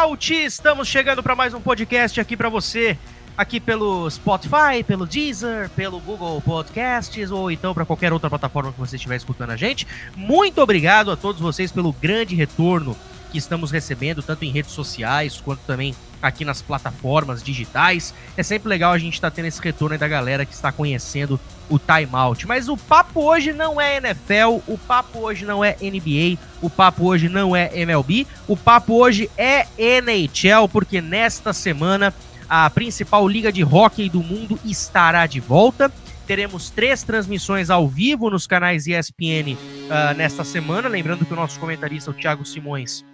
Out! Estamos chegando para mais um podcast aqui para você, aqui pelo Spotify, pelo Deezer, pelo Google Podcasts ou então para qualquer outra plataforma que você estiver escutando a gente. Muito obrigado a todos vocês pelo grande retorno que estamos recebendo, tanto em redes sociais quanto também aqui nas plataformas digitais. É sempre legal a gente estar tá tendo esse retorno da galera que está conhecendo o timeout. Mas o papo hoje não é NFL, o papo hoje não é NBA, o papo hoje não é MLB, o papo hoje é NHL, porque nesta semana a principal liga de hockey do mundo estará de volta. Teremos três transmissões ao vivo nos canais ESPN uh, ah, nesta semana. Lembrando que o nosso comentarista, o Thiago Simões,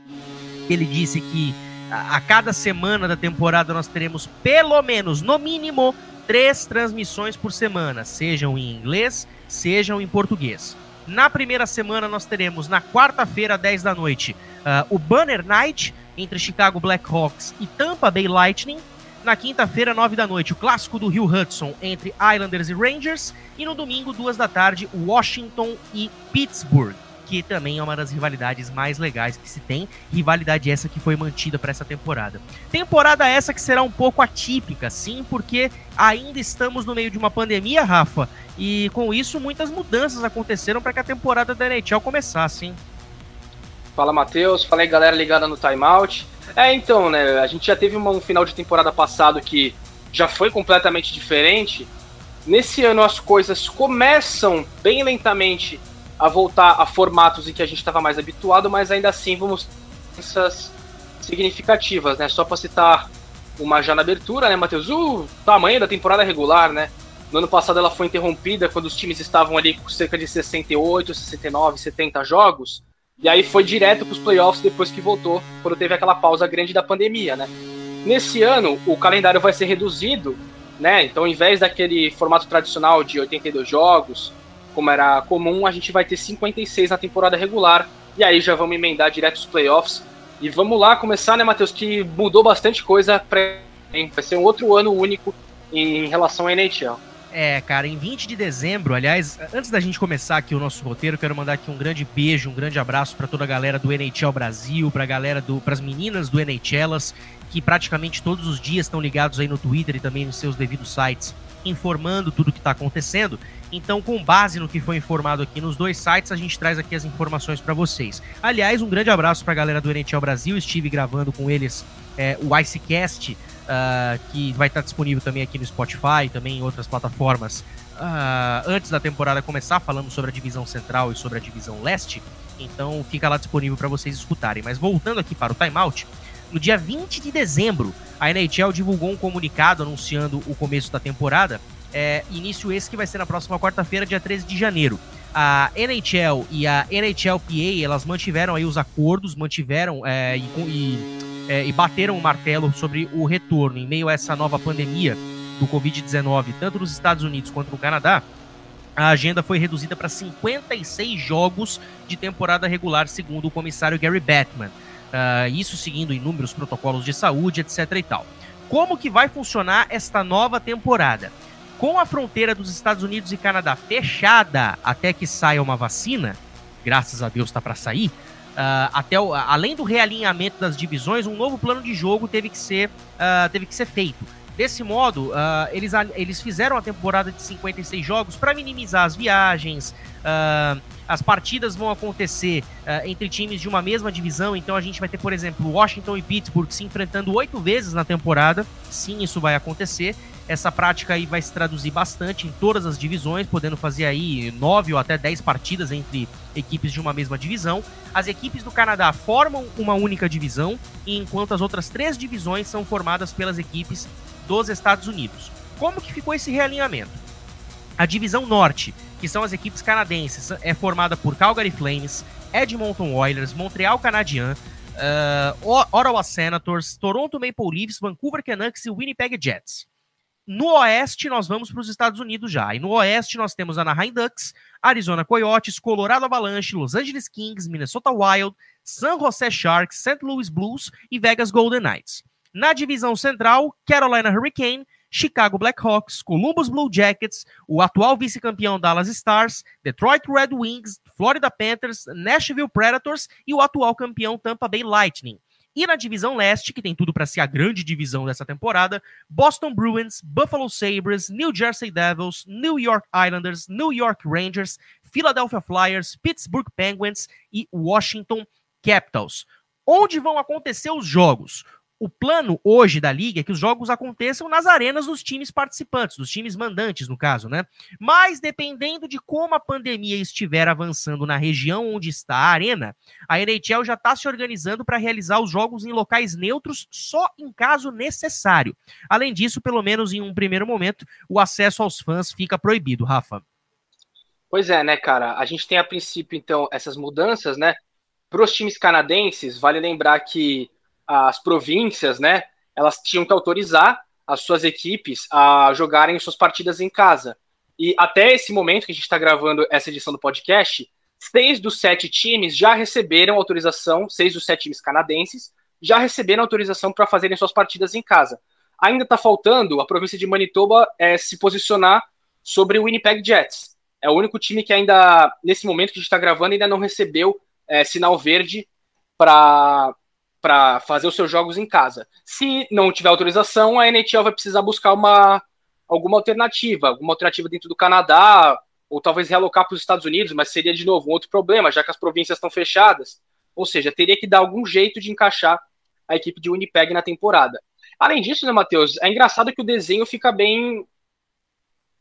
ele disse que a cada semana da temporada nós teremos pelo menos, no mínimo, três transmissões por semana, sejam em inglês, sejam em português. Na primeira semana nós teremos na quarta-feira, 10 da noite, uh, o Banner Night entre Chicago Blackhawks e Tampa Bay Lightning. Na quinta-feira, 9 da noite, o clássico do Rio Hudson entre Islanders e Rangers. E no domingo, 2 da tarde, Washington e Pittsburgh que também é uma das rivalidades mais legais que se tem. Rivalidade essa que foi mantida para essa temporada. Temporada essa que será um pouco atípica, sim, porque ainda estamos no meio de uma pandemia, Rafa, e com isso muitas mudanças aconteceram para que a temporada da NHL começasse, hein? Fala, Matheus. Fala aí, galera ligada no timeout. É, então, né, a gente já teve um final de temporada passado que já foi completamente diferente. Nesse ano as coisas começam bem lentamente a voltar a formatos em que a gente estava mais habituado, mas ainda assim vamos essas significativas, né? Só para citar uma já na abertura, né, Matheus? O tamanho da temporada regular, né? No ano passado ela foi interrompida quando os times estavam ali com cerca de 68, 69, 70 jogos. E aí foi direto para os playoffs depois que voltou, quando teve aquela pausa grande da pandemia, né? Nesse ano, o calendário vai ser reduzido, né? Então, ao invés daquele formato tradicional de 82 jogos, como era comum, a gente vai ter 56 na temporada regular. E aí já vamos emendar direto os playoffs. E vamos lá começar, né, Matheus, que mudou bastante coisa. Pra... Vai ser um outro ano único em relação à NHL. É, cara, em 20 de dezembro, aliás, antes da gente começar aqui o nosso roteiro, quero mandar aqui um grande beijo, um grande abraço para toda a galera do NHL Brasil, para a galera do, para as meninas do NHLas, que praticamente todos os dias estão ligados aí no Twitter e também nos seus devidos sites, informando tudo o que está acontecendo. Então, com base no que foi informado aqui nos dois sites, a gente traz aqui as informações para vocês. Aliás, um grande abraço para a galera do NHL Brasil. Estive gravando com eles é, o Icecast, uh, que vai estar disponível também aqui no Spotify, também em outras plataformas. Uh, antes da temporada começar, falamos sobre a divisão central e sobre a divisão leste. Então, fica lá disponível para vocês escutarem. Mas voltando aqui para o timeout, no dia 20 de dezembro, a NHL divulgou um comunicado anunciando o começo da temporada é, início esse que vai ser na próxima quarta-feira, dia 13 de janeiro. A NHL e a NHLPA, elas mantiveram aí os acordos, mantiveram é, e, e, é, e bateram o martelo sobre o retorno em meio a essa nova pandemia do Covid-19, tanto nos Estados Unidos quanto no Canadá. A agenda foi reduzida para 56 jogos de temporada regular, segundo o comissário Gary Batman. Uh, isso seguindo inúmeros protocolos de saúde, etc. e tal. Como que vai funcionar esta nova temporada? com a fronteira dos Estados Unidos e Canadá fechada até que saia uma vacina, graças a Deus está para sair, uh, até o, além do realinhamento das divisões, um novo plano de jogo teve que ser, uh, teve que ser feito. Desse modo, uh, eles, eles fizeram a temporada de 56 jogos para minimizar as viagens. As partidas vão acontecer entre times de uma mesma divisão, então a gente vai ter, por exemplo, Washington e Pittsburgh se enfrentando oito vezes na temporada. Sim, isso vai acontecer. Essa prática aí vai se traduzir bastante em todas as divisões, podendo fazer aí nove ou até dez partidas entre equipes de uma mesma divisão. As equipes do Canadá formam uma única divisão, enquanto as outras três divisões são formadas pelas equipes dos Estados Unidos. Como que ficou esse realinhamento? A divisão norte, que são as equipes canadenses, é formada por Calgary Flames, Edmonton Oilers, Montreal Canadiens, uh, Ottawa Senators, Toronto Maple Leafs, Vancouver Canucks e Winnipeg Jets. No oeste, nós vamos para os Estados Unidos já. E no oeste, nós temos Anaheim Ducks, Arizona Coyotes, Colorado Avalanche, Los Angeles Kings, Minnesota Wild, San Jose Sharks, St. Louis Blues e Vegas Golden Knights. Na divisão central, Carolina Hurricane, Chicago Blackhawks, Columbus Blue Jackets, o atual vice-campeão Dallas Stars, Detroit Red Wings, Florida Panthers, Nashville Predators e o atual campeão Tampa Bay Lightning. E na divisão leste, que tem tudo para ser a grande divisão dessa temporada, Boston Bruins, Buffalo Sabres, New Jersey Devils, New York Islanders, New York Rangers, Philadelphia Flyers, Pittsburgh Penguins e Washington Capitals. Onde vão acontecer os jogos? O plano hoje da liga é que os jogos aconteçam nas arenas dos times participantes, dos times mandantes, no caso, né? Mas dependendo de como a pandemia estiver avançando na região onde está a arena, a NHL já está se organizando para realizar os jogos em locais neutros só em caso necessário. Além disso, pelo menos em um primeiro momento, o acesso aos fãs fica proibido, Rafa. Pois é, né, cara? A gente tem a princípio, então, essas mudanças, né? Para os times canadenses, vale lembrar que as províncias, né, elas tinham que autorizar as suas equipes a jogarem suas partidas em casa. E até esse momento que a gente está gravando essa edição do podcast, seis dos sete times já receberam autorização, seis dos sete times canadenses já receberam autorização para fazerem suas partidas em casa. Ainda está faltando a província de Manitoba é, se posicionar sobre o Winnipeg Jets. É o único time que ainda, nesse momento que a gente está gravando, ainda não recebeu é, sinal verde para para fazer os seus jogos em casa. Se não tiver autorização, a NHL vai precisar buscar uma alguma alternativa, alguma alternativa dentro do Canadá, ou talvez realocar para os Estados Unidos, mas seria de novo um outro problema, já que as províncias estão fechadas. Ou seja, teria que dar algum jeito de encaixar a equipe de Winnipeg na temporada. Além disso, né, Matheus, é engraçado que o desenho fica bem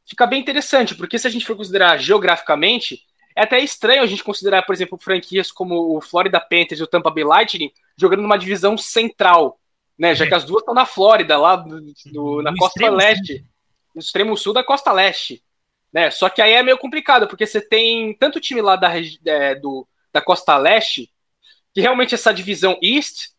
fica bem interessante, porque se a gente for considerar geograficamente, é até estranho a gente considerar, por exemplo, franquias como o Florida Panthers e o Tampa Bay Lightning jogando numa divisão central, né? Já é. que as duas estão na Flórida, lá do, do, na costa leste, sul. no extremo sul da costa leste. Né? Só que aí é meio complicado, porque você tem tanto time lá da, é, do, da costa leste, que realmente essa divisão East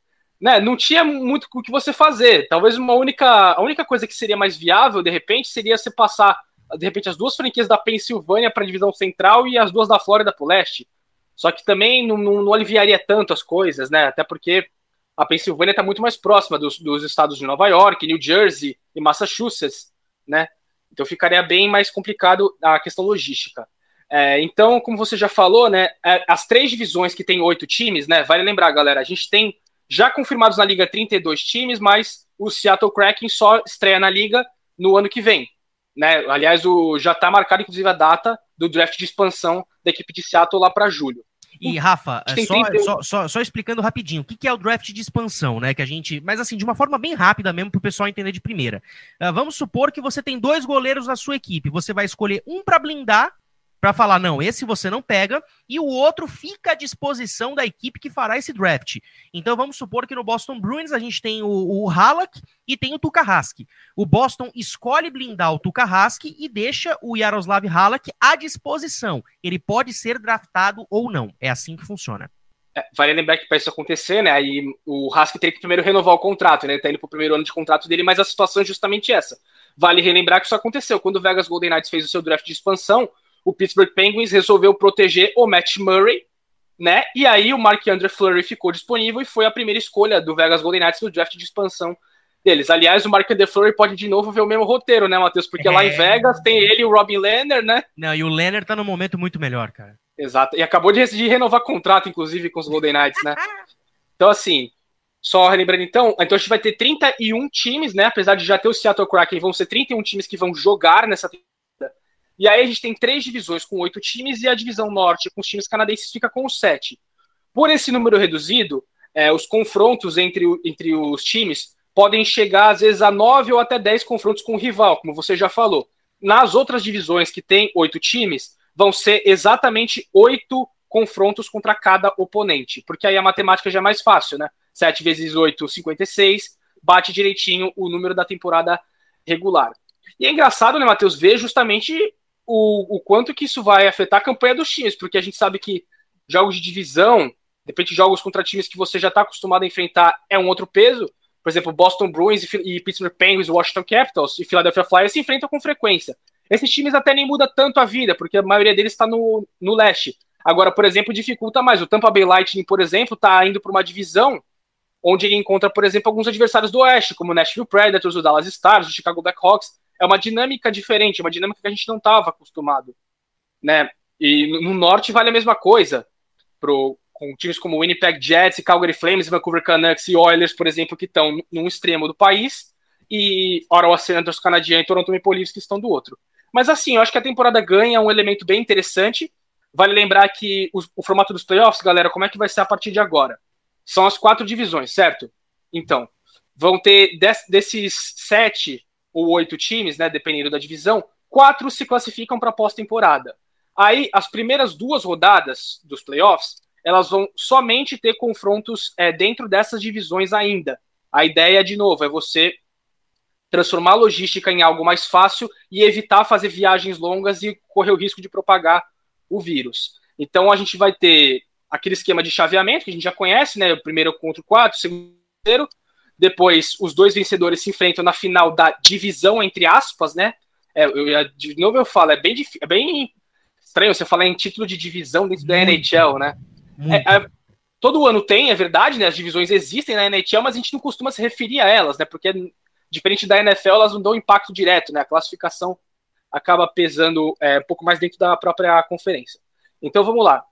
né, não tinha muito o que você fazer. Talvez uma única, a única coisa que seria mais viável, de repente, seria você passar de repente, as duas franquias da Pensilvânia para a divisão central e as duas da Flórida para o leste. Só que também não, não, não, aliviaria tanto as coisas, né? Até porque a Pensilvânia está muito mais próxima dos, dos estados de Nova York, New Jersey e Massachusetts, né? Então ficaria bem mais complicado a questão logística. É, então, como você já falou, né? É, as três divisões que tem oito times, né? Vale lembrar, galera, a gente tem já confirmados na liga 32 times, mas o Seattle Kraken só estreia na liga no ano que vem. Né? Aliás, o, já está marcado, inclusive, a data do draft de expansão da equipe de Seattle lá para julho. E, Rafa, só, só, só, só, explicando rapidinho, o que, que, é o draft de expansão, né? Que a gente. Mas assim, de uma forma bem rápida mesmo, para o pessoal entender de primeira. Uh, vamos supor que você tem dois goleiros na sua equipe. Você vai escolher um para blindar para falar, não, esse você não pega, e o outro fica à disposição da equipe que fará esse draft. Então vamos supor que no Boston Bruins a gente tem o, o Halak e tem o Tuka Rask. O Boston escolhe blindar o Tuka Rask e deixa o Yaroslav Halak à disposição. Ele pode ser draftado ou não. É assim que funciona. É, vale lembrar que para isso acontecer, né, aí o Rask teria que primeiro renovar o contrato, né, ele tá indo pro primeiro ano de contrato dele, mas a situação é justamente essa. Vale relembrar que isso aconteceu quando o Vegas Golden Knights fez o seu draft de expansão, o Pittsburgh Penguins resolveu proteger o Matt Murray, né? E aí o Mark Andre Fleury ficou disponível e foi a primeira escolha do Vegas Golden Knights no draft de expansão deles. Aliás, o Mark Andre Fleury pode de novo ver o mesmo roteiro, né, Matheus? Porque é... lá em é. Vegas tem ele e o Robin Lehner, né? Não, e o Lehner tá num momento muito melhor, cara. Exato. E acabou de decidir renovar contrato, inclusive, com os Golden Knights, né? Então, assim, só relembrando então, então a gente vai ter 31 times, né? Apesar de já ter o Seattle Kraken, vão ser 31 times que vão jogar nessa e aí a gente tem três divisões com oito times e a divisão norte com os times canadenses fica com os sete. Por esse número reduzido, é, os confrontos entre, entre os times podem chegar às vezes a nove ou até dez confrontos com o rival, como você já falou. Nas outras divisões que tem oito times, vão ser exatamente oito confrontos contra cada oponente, porque aí a matemática já é mais fácil, né? 7 vezes 8, 56, bate direitinho o número da temporada regular. E é engraçado, né, Matheus, ver justamente o, o quanto que isso vai afetar a campanha dos times, porque a gente sabe que jogos de divisão, de repente jogos contra times que você já está acostumado a enfrentar é um outro peso. Por exemplo, Boston Bruins e, e Pittsburgh Penguins, Washington Capitals e Philadelphia Flyers se enfrentam com frequência. Esses times até nem muda tanto a vida, porque a maioria deles está no, no leste. Agora, por exemplo, dificulta mais. O Tampa Bay Lightning, por exemplo, está indo para uma divisão onde ele encontra, por exemplo, alguns adversários do oeste, como o Nashville Predators, o Dallas Stars, o Chicago Blackhawks. É uma dinâmica diferente, uma dinâmica que a gente não estava acostumado. Né? E no norte vale a mesma coisa. Pro, com times como Winnipeg Jets, Calgary Flames, Vancouver Canucks e Oilers, por exemplo, que estão num extremo do país, e Ottawa Senators canadiano e Toronto Maple Leafs que estão do outro. Mas assim, eu acho que a temporada ganha um elemento bem interessante. Vale lembrar que o, o formato dos playoffs, galera, como é que vai ser a partir de agora? São as quatro divisões, certo? Então, vão ter des, desses sete ou oito times, né, dependendo da divisão, quatro se classificam para pós-temporada. Aí, as primeiras duas rodadas dos playoffs, elas vão somente ter confrontos é, dentro dessas divisões ainda. A ideia, de novo, é você transformar a logística em algo mais fácil e evitar fazer viagens longas e correr o risco de propagar o vírus. Então, a gente vai ter aquele esquema de chaveamento que a gente já conhece, né? O primeiro contra o quarto, o segundo, depois os dois vencedores se enfrentam na final da divisão, entre aspas, né? É, eu, de novo eu falo, é bem, é bem estranho você falar em título de divisão dentro da NHL, né? É, é, todo ano tem, é verdade, né? As divisões existem na NHL, mas a gente não costuma se referir a elas, né? Porque diferente da NFL, elas não dão impacto direto, né? A classificação acaba pesando é, um pouco mais dentro da própria conferência. Então vamos lá.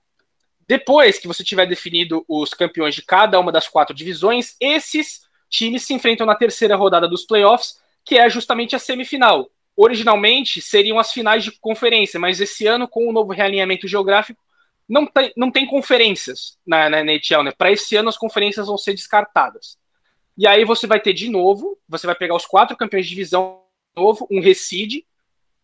Depois que você tiver definido os campeões de cada uma das quatro divisões, esses times se enfrentam na terceira rodada dos playoffs, que é justamente a semifinal. Originalmente seriam as finais de conferência, mas esse ano, com o novo realinhamento geográfico, não tem, não tem conferências na, na NHL, né? Para esse ano, as conferências vão ser descartadas. E aí você vai ter de novo, você vai pegar os quatro campeões de divisão de novo, um reside,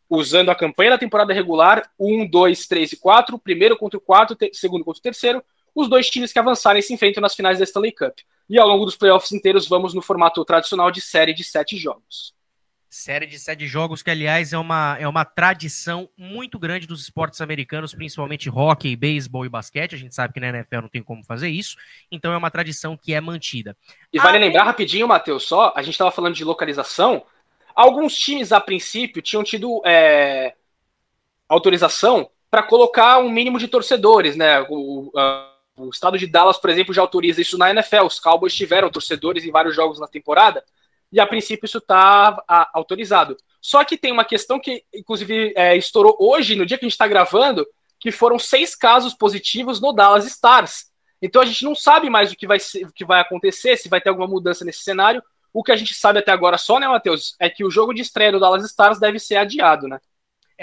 usando a campanha da temporada regular, um, dois, três e quatro, primeiro contra o quarto, segundo contra o terceiro, os dois times que avançarem se enfrentam nas finais da Stanley Cup. E ao longo dos playoffs inteiros, vamos no formato tradicional de série de sete jogos. Série de sete jogos, que aliás é uma, é uma tradição muito grande dos esportes americanos, principalmente hockey, beisebol e basquete. A gente sabe que na NFL não tem como fazer isso, então é uma tradição que é mantida. E vale ah, lembrar rapidinho, Matheus, só, a gente estava falando de localização. Alguns times, a princípio, tinham tido é, autorização para colocar um mínimo de torcedores, né? O, o estado de Dallas, por exemplo, já autoriza isso na NFL. Os Cowboys tiveram torcedores em vários jogos na temporada e a princípio isso está autorizado. Só que tem uma questão que, inclusive, é, estourou hoje, no dia que a gente está gravando, que foram seis casos positivos no Dallas Stars. Então a gente não sabe mais o que vai, ser, o que vai acontecer, se vai ter alguma mudança nesse cenário. O que a gente sabe até agora só, né, Matheus, é que o jogo de estreia do Dallas Stars deve ser adiado, né?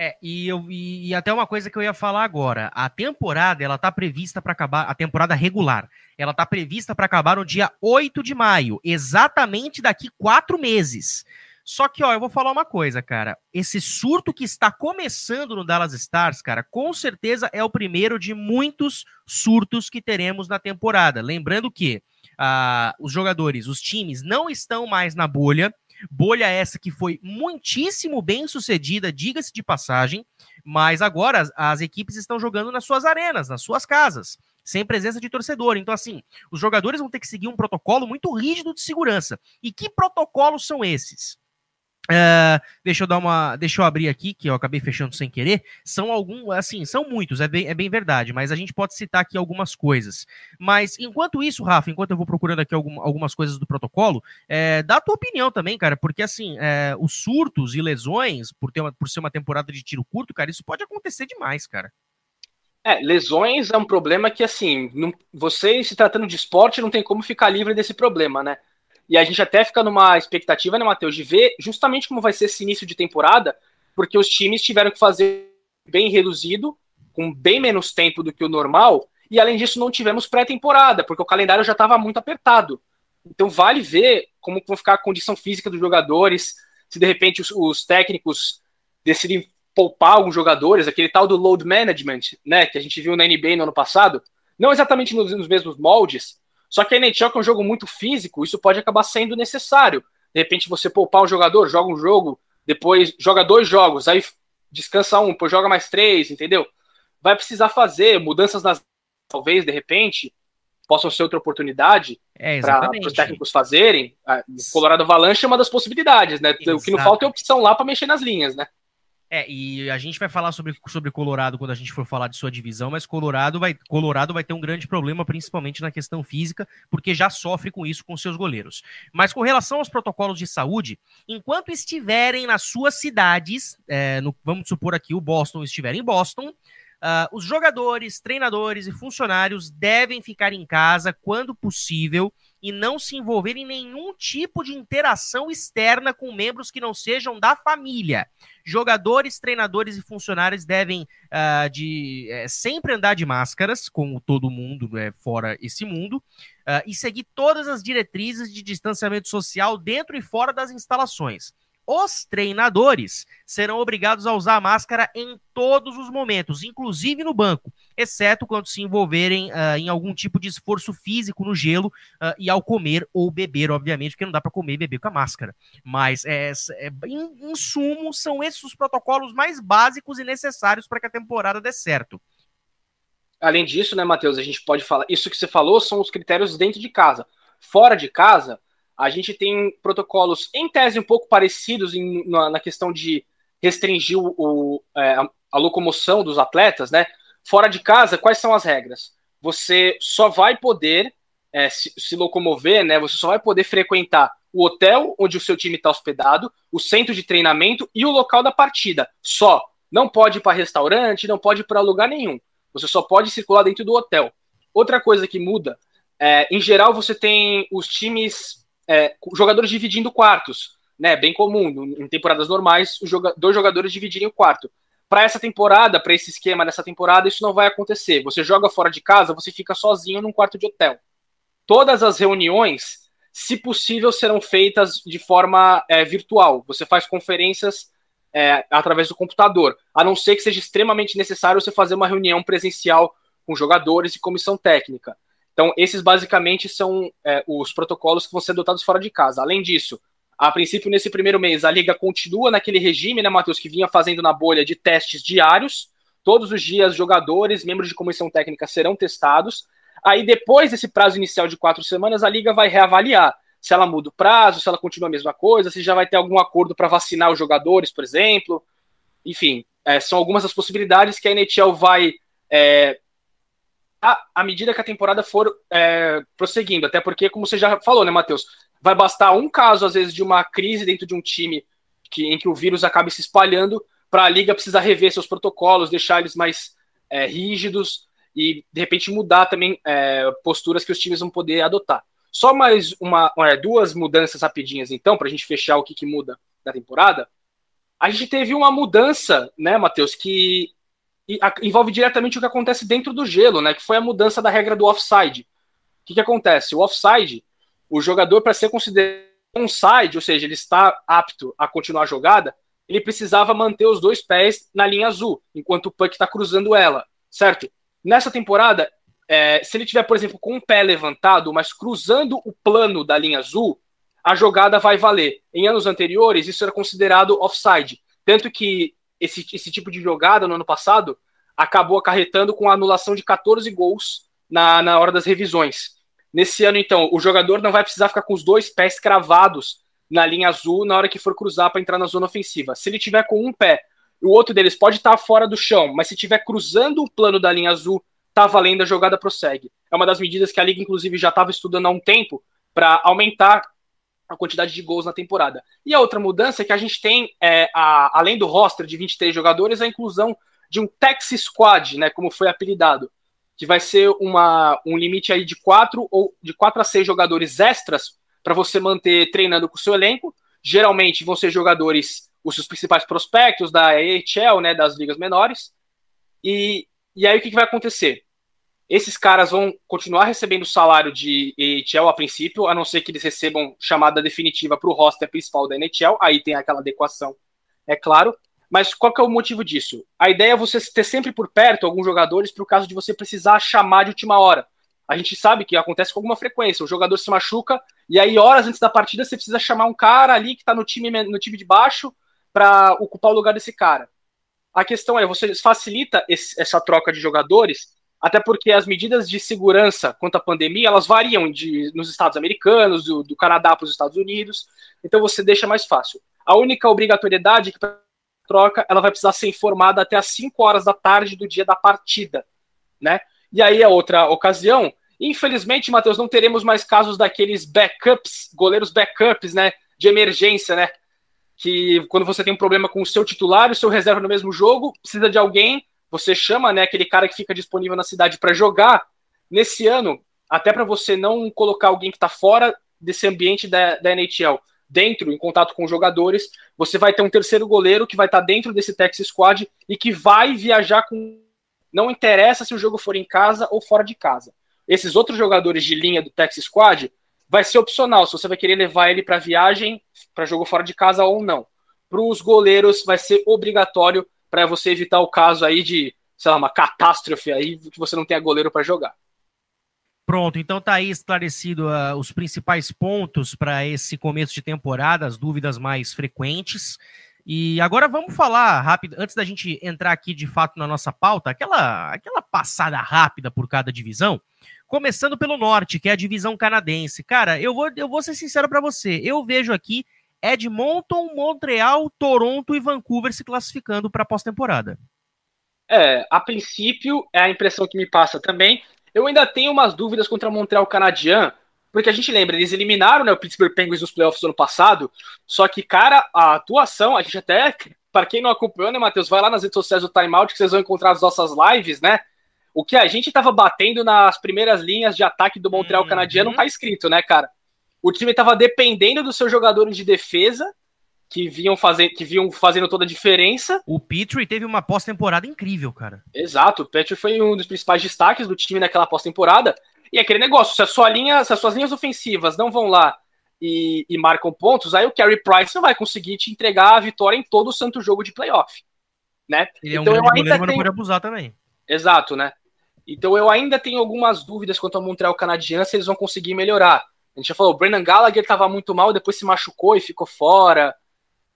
É, e, eu, e, e, até uma coisa que eu ia falar agora. A temporada, ela tá prevista para acabar, a temporada regular, ela tá prevista para acabar no dia 8 de maio, exatamente daqui quatro meses. Só que, ó, eu vou falar uma coisa, cara. Esse surto que está começando no Dallas Stars, cara, com certeza é o primeiro de muitos surtos que teremos na temporada. Lembrando que uh, os jogadores, os times, não estão mais na bolha Bolha essa que foi muitíssimo bem sucedida, diga-se de passagem, mas agora as, as, equipes estão jogando nas suas arenas, nas suas casas, sem presença de torcedor. Então, assim, os jogadores vão ter que seguir um protocolo muito rígido de segurança. E que protocolos são esses? Uh, deixa eu dar uma. Deixa eu abrir aqui, que eu acabei fechando sem querer. São alguns, assim, são muitos, é bem, é bem verdade, mas a gente pode citar aqui algumas coisas. Mas enquanto isso, Rafa, enquanto eu vou procurando aqui algum, algumas coisas do protocolo, é, dá a tua opinião também, cara, porque assim, é, os surtos e lesões, por, ter uma, por ser uma temporada de tiro curto, cara, isso pode acontecer demais, cara. É, lesões é um problema que, assim, não, você se tratando de esporte não tem como ficar livre desse problema, né? E a gente até fica numa expectativa, né, Matheus, de ver justamente como vai ser esse início de temporada, porque os times tiveram que fazer bem reduzido, com bem menos tempo do que o normal, e além disso não tivemos pré-temporada, porque o calendário já estava muito apertado. Então vale ver como vai ficar a condição física dos jogadores, se de repente os, os técnicos decidem poupar alguns jogadores, aquele tal do load management, né, que a gente viu na NBA no ano passado, não exatamente nos, nos mesmos moldes, só que a NHL, que é um jogo muito físico, isso pode acabar sendo necessário. De repente, você poupar um jogador, joga um jogo, depois joga dois jogos, aí descansa um, pô, joga mais três, entendeu? Vai precisar fazer mudanças nas. Talvez, de repente, possam ser outra oportunidade é, para os técnicos fazerem. O Colorado Avalanche é uma das possibilidades, né? O que não falta é opção lá para mexer nas linhas, né? É, e a gente vai falar sobre, sobre Colorado quando a gente for falar de sua divisão, mas Colorado vai, Colorado vai ter um grande problema, principalmente na questão física, porque já sofre com isso com seus goleiros. Mas com relação aos protocolos de saúde, enquanto estiverem nas suas cidades, é, no, vamos supor aqui o Boston estiver em Boston, Uh, os jogadores, treinadores e funcionários devem ficar em casa quando possível e não se envolver em nenhum tipo de interação externa com membros que não sejam da família. Jogadores, treinadores e funcionários devem uh, de é, sempre andar de máscaras, como todo mundo é, fora esse mundo, uh, e seguir todas as diretrizes de distanciamento social dentro e fora das instalações. Os treinadores serão obrigados a usar máscara em todos os momentos, inclusive no banco, exceto quando se envolverem uh, em algum tipo de esforço físico no gelo uh, e ao comer ou beber, obviamente, porque não dá para comer e beber com a máscara. Mas, é, é, em, em sumo, são esses os protocolos mais básicos e necessários para que a temporada dê certo. Além disso, né, Matheus, a gente pode falar. Isso que você falou são os critérios dentro de casa. Fora de casa, a gente tem protocolos, em tese, um pouco parecidos em, na, na, questão de restringir o, o, é, a, a, locomoção dos atletas, né? Fora de casa, quais são as regras? Você só vai poder é, se, se, locomover, né? Você só vai poder frequentar o hotel onde o seu time está hospedado, o centro de treinamento e o local da partida. Só. Não pode ir para restaurante, não pode ir para lugar nenhum. Você só pode circular dentro do hotel. Outra coisa que muda, é, em geral, você tem os times é, jogadores dividindo quartos, né? Bem comum. Em temporadas normais, joga dois jogadores dividirem o quarto. Para essa temporada, para esse esquema dessa temporada, isso não vai acontecer. Você joga fora de casa, você fica sozinho num quarto de hotel. Todas as reuniões, se possível, serão feitas de forma é, virtual. Você faz conferências é, através do computador, a não ser que seja extremamente necessário você fazer uma reunião presencial com jogadores e comissão técnica. Então, esses basicamente são é, os protocolos que vão ser adotados fora de casa. Além disso, a princípio, nesse primeiro mês, a liga continua naquele regime, né, Matheus, que vinha fazendo na bolha de testes diários. Todos os dias, jogadores, membros de comissão técnica serão testados. Aí, depois desse prazo inicial de quatro semanas, a liga vai reavaliar se ela muda o prazo, se ela continua a mesma coisa, se já vai ter algum acordo para vacinar os jogadores, por exemplo. Enfim, é, são algumas das possibilidades que a NHL vai é, à medida que a temporada for é, prosseguindo. Até porque, como você já falou, né, Matheus? Vai bastar um caso, às vezes, de uma crise dentro de um time que, em que o vírus acabe se espalhando para a liga precisar rever seus protocolos, deixar eles mais é, rígidos e, de repente, mudar também é, posturas que os times vão poder adotar. Só mais uma, duas mudanças rapidinhas, então, para a gente fechar o que, que muda da temporada. A gente teve uma mudança, né, Matheus, que envolve diretamente o que acontece dentro do gelo, né? Que foi a mudança da regra do offside. O que, que acontece? O offside, o jogador, para ser considerado onside, ou seja, ele está apto a continuar a jogada, ele precisava manter os dois pés na linha azul, enquanto o puck está cruzando ela, certo? Nessa temporada, é, se ele tiver, por exemplo, com um pé levantado, mas cruzando o plano da linha azul, a jogada vai valer. Em anos anteriores, isso era considerado offside. Tanto que esse, esse tipo de jogada no ano passado acabou acarretando com a anulação de 14 gols na, na hora das revisões. Nesse ano, então, o jogador não vai precisar ficar com os dois pés cravados na linha azul na hora que for cruzar para entrar na zona ofensiva. Se ele tiver com um pé, o outro deles pode estar tá fora do chão, mas se tiver cruzando o plano da linha azul, tá valendo, a jogada prossegue. É uma das medidas que a liga, inclusive, já estava estudando há um tempo para aumentar a quantidade de gols na temporada. E a outra mudança é que a gente tem, é, a, além do roster de 23 jogadores, a inclusão de um Texas Squad, né, como foi apelidado, que vai ser uma, um limite aí de quatro ou de quatro a seis jogadores extras para você manter treinando com o seu elenco. Geralmente vão ser jogadores, os seus principais prospectos da AHL, né, das ligas menores. E, e aí o que, que vai acontecer? Esses caras vão continuar recebendo salário de NHL a princípio, a não ser que eles recebam chamada definitiva para o roster principal da NHL, aí tem aquela adequação, é claro. Mas qual que é o motivo disso? A ideia é você ter sempre por perto alguns jogadores para o caso de você precisar chamar de última hora. A gente sabe que acontece com alguma frequência. O jogador se machuca e aí, horas antes da partida, você precisa chamar um cara ali que está no time, no time de baixo para ocupar o lugar desse cara. A questão é, você facilita esse, essa troca de jogadores, até porque as medidas de segurança quanto à pandemia, elas variam de, nos Estados americanos, do, do Canadá para os Estados Unidos, então você deixa mais fácil. A única obrigatoriedade é que troca, ela vai precisar ser informada até às 5 horas da tarde do dia da partida, né? E aí a outra ocasião, infelizmente, Matheus, não teremos mais casos daqueles backups, goleiros backups, né, de emergência, né? Que quando você tem um problema com o seu titular o seu reserva no mesmo jogo, precisa de alguém, você chama, né, aquele cara que fica disponível na cidade para jogar. Nesse ano, até para você não colocar alguém que está fora desse ambiente da, da NHL dentro, em contato com os jogadores, você vai ter um terceiro goleiro que vai estar dentro desse Texas Squad e que vai viajar com. Não interessa se o jogo for em casa ou fora de casa. Esses outros jogadores de linha do Texas Squad vai ser opcional se você vai querer levar ele para viagem, para jogo fora de casa ou não. Para os goleiros vai ser obrigatório para você evitar o caso aí de, sei lá, uma catástrofe aí que você não tenha goleiro para jogar. Pronto, então tá aí esclarecido uh, os principais pontos para esse começo de temporada, as dúvidas mais frequentes. E agora vamos falar rápido, antes da gente entrar aqui de fato na nossa pauta, aquela, aquela passada rápida por cada divisão. Começando pelo norte, que é a divisão canadense. Cara, eu vou, eu vou ser sincero para você. Eu vejo aqui Edmonton, Montreal, Toronto e Vancouver se classificando para pós-temporada. É, a princípio é a impressão que me passa também. Eu ainda tenho umas dúvidas contra o Montreal Canadian, porque a gente lembra, eles eliminaram né, o Pittsburgh Penguins nos playoffs do ano passado, só que, cara, a atuação, a gente até, para quem não acompanhou, né, Matheus, vai lá nas redes sociais do Timeout que vocês vão encontrar as nossas lives, né? O que a gente tava batendo nas primeiras linhas de ataque do Montreal uhum. Não tá escrito, né, cara? O time tava dependendo dos seus jogadores de defesa que vinham, fazer, que vinham fazendo toda a diferença. O Petrie teve uma pós-temporada incrível, cara. Exato, o Petrie foi um dos principais destaques do time naquela pós-temporada. E aquele negócio, se, a sua linha, se as suas linhas ofensivas não vão lá e, e, marcam pontos, aí o Carey Price não vai conseguir te entregar a vitória em todo o santo jogo de playoff. Né? Ele é um então eu ainda tenho... não pode abusar também. Exato, né? Então eu ainda tenho algumas dúvidas quanto ao Montreal Canadian se eles vão conseguir melhorar. A gente já falou, o Brennan Gallagher estava muito mal, depois se machucou e ficou fora.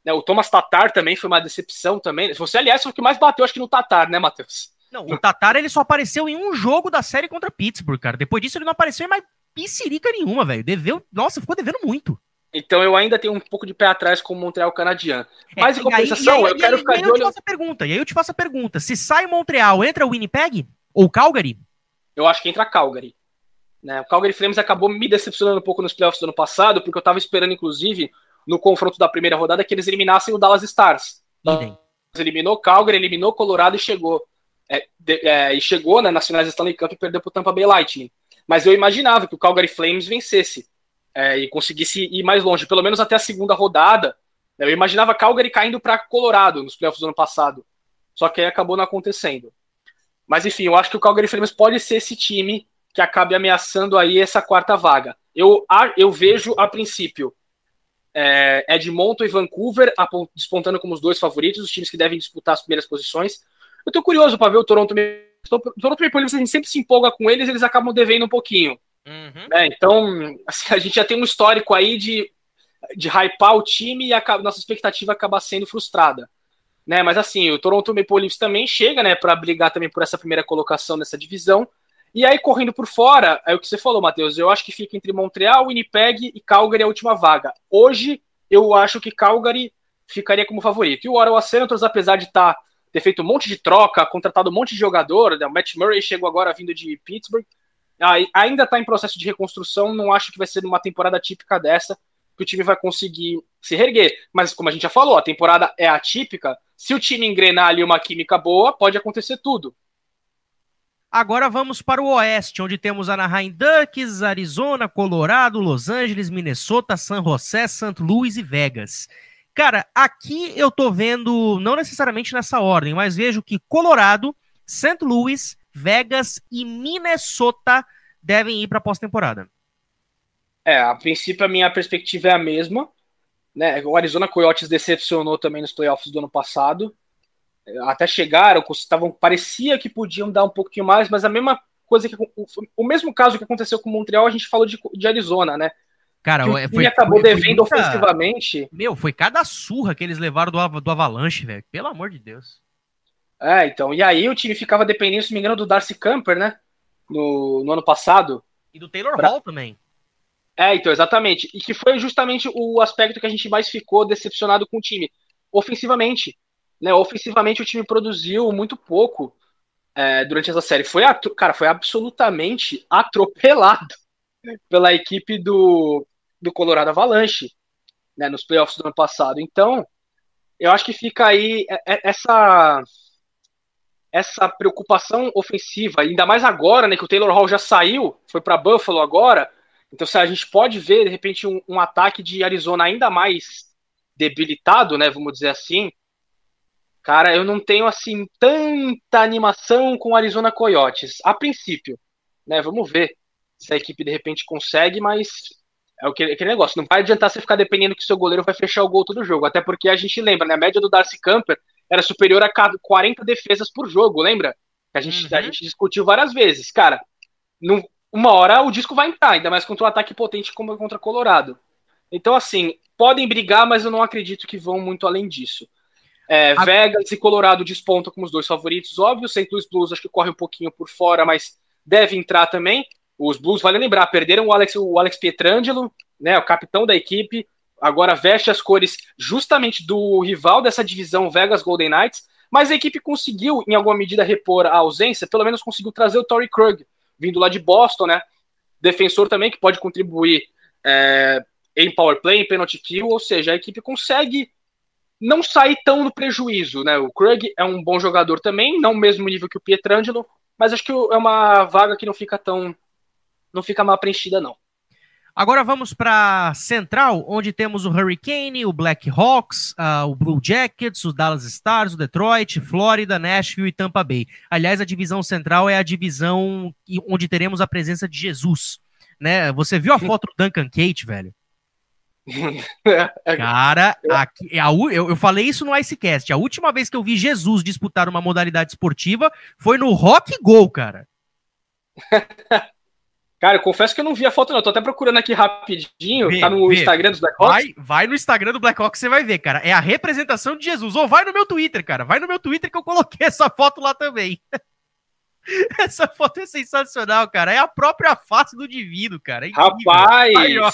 Né, o Thomas Tatar também foi uma decepção também. Você, aliás, foi o que mais bateu, acho que no Tatar, né, Matheus? Não, o Tatar ele só apareceu em um jogo da série contra Pittsburgh, cara. Depois disso ele não apareceu em mais piscirica nenhuma, velho. Deveu, nossa, ficou devendo muito. Então eu ainda tenho um pouco de pé atrás com o Montreal canadiano. É, Mas em compensação, aí, aí, eu quero aí, ficar de olho. Eu te faço a pergunta, e aí eu te faço a pergunta: se sai Montreal, entra o Winnipeg ou Calgary? Eu acho que entra Calgary. Né? O Calgary Flames acabou me decepcionando um pouco nos playoffs do ano passado, porque eu tava esperando, inclusive, no confronto da primeira rodada que eles eliminassem o Dallas Stars. Idem. Eliminou Calgary, eliminou Colorado e chegou. É, de, é, e chegou né, nas finais da Stanley Cup e perdeu para o Tampa Bay Lightning. Mas eu imaginava que o Calgary Flames vencesse é, e conseguisse ir mais longe, pelo menos até a segunda rodada. Eu imaginava Calgary caindo para Colorado nos playoffs do ano passado. Só que aí acabou não acontecendo. Mas enfim, eu acho que o Calgary Flames pode ser esse time que acabe ameaçando aí essa quarta vaga. Eu, eu vejo a princípio é, Edmonton e Vancouver despontando como os dois favoritos, os times que devem disputar as primeiras posições. Eu tô curioso para ver o Toronto. O Toronto Maple Leafs a gente sempre se empolga com eles, eles acabam devendo um pouquinho. Uhum. É, então, assim, a gente já tem um histórico aí de, de hypar o time e a nossa expectativa acaba sendo frustrada. Né? Mas assim, o Toronto Maple Leafs também chega, né, para brigar também por essa primeira colocação nessa divisão. E aí, correndo por fora, é o que você falou, Matheus. Eu acho que fica entre Montreal, Winnipeg e Calgary a última vaga. Hoje, eu acho que Calgary ficaria como favorito. E o Ottawa Senators, apesar de tá, ter feito um monte de troca, contratado um monte de jogador, né? o Matt Murray chegou agora vindo de Pittsburgh, ainda está em processo de reconstrução. Não acho que vai ser uma temporada típica dessa, que o time vai conseguir se reerguer. Mas, como a gente já falou, a temporada é atípica. Se o time engrenar ali uma química boa, pode acontecer tudo. Agora vamos para o oeste, onde temos Anaheim Ducks, Arizona, Colorado, Los Angeles, Minnesota, San José, St. Louis e Vegas. Cara, aqui eu tô vendo, não necessariamente nessa ordem, mas vejo que Colorado, St. Louis, Vegas e Minnesota devem ir para a pós-temporada. É, a princípio a minha perspectiva é a mesma. Né? O Arizona Coyotes decepcionou também nos playoffs do ano passado até chegaram, estavam, parecia que podiam dar um pouquinho mais, mas a mesma coisa que o, o mesmo caso que aconteceu com Montreal, a gente falou de, de Arizona, né? Cara, que foi, acabou foi, devendo foi muita... ofensivamente. Meu, foi cada surra que eles levaram do, do Avalanche, velho. Pelo amor de Deus. É, então. E aí o time ficava dependendo, se não me engano, do Darcy Camper, né? No, no ano passado. E do Taylor pra... Hall também. É, então, exatamente. E que foi justamente o aspecto que a gente mais ficou decepcionado com o time. Ofensivamente. Né? Ofensivamente o time produziu muito pouco é, durante essa série. Foi, cara, foi absolutamente atropelado pela equipe do, do Colorado Avalanche né, nos playoffs do ano passado. Então, eu acho que fica aí é, é, essa essa preocupação ofensiva, ainda mais agora, né, que o Taylor Hall já saiu, foi para Buffalo agora. Então, se a gente pode ver de repente um, um, ataque de Arizona ainda mais debilitado, né, vamos dizer assim. Cara, eu não tenho assim tanta animação com o Arizona Coyotes a princípio, né? Vamos ver se a equipe de repente consegue, mas é aquele, aquele negócio, não vai adiantar você ficar dependendo que seu goleiro vai fechar o gol todo jogo. Até porque a gente lembra, né? A média do Darcy Camper era superior a 40 defesas por jogo, lembra? A gente, uhum. a gente discutiu várias vezes. Cara, num, uma hora o disco vai entrar, ainda mais contra um ataque potente como contra Colorado. Então, assim, podem brigar, mas eu não acredito que vão muito além disso. É, a... Vegas e Colorado despontam como os dois favoritos, óbvio. St. Louis Blues acho que corre um pouquinho por fora, mas deve entrar também. Os Blues, vale lembrar, perderam o Alex, o Alex Pietrangelo, né, o capitão da equipe, agora veste as cores justamente do rival dessa divisão, Vegas Golden Knights, mas a equipe conseguiu, em alguma medida, repor a ausência, pelo menos conseguiu trazer o Torrey Krug, vindo lá de Boston, né, defensor também, que pode contribuir é, em power play, em penalty kill, ou seja, a equipe consegue não sair tão no prejuízo, né, o Krug é um bom jogador também, não mesmo nível que o Pietrangelo, mas acho que é uma vaga que não fica tão não fica mal preenchida, não. Agora vamos para Central, onde temos o Hurricane, o Black Hawks, uh, o Blue Jackets, o Dallas Stars, o Detroit, Flórida, Nashville e Tampa Bay. Aliás, a divisão central é a divisão onde teremos a presença de Jesus. Né? Você viu a foto do Duncan Kate, velho? Cara, aqui, é a, eu, eu falei isso no Icecast. A última vez que eu vi Jesus disputar uma modalidade esportiva foi no Rock Go, cara. Cara, eu confesso que eu não vi a foto, não. Tô até procurando aqui rapidinho. Vê, tá no vê. Instagram do Black Vai, vai no Instagram do Black Hawks, você vai ver, cara. É a representação de Jesus. Ou vai no meu Twitter, cara. Vai no meu Twitter que eu coloquei essa foto lá também. essa foto é sensacional, cara. É a própria face do divino, cara. É Rapaz!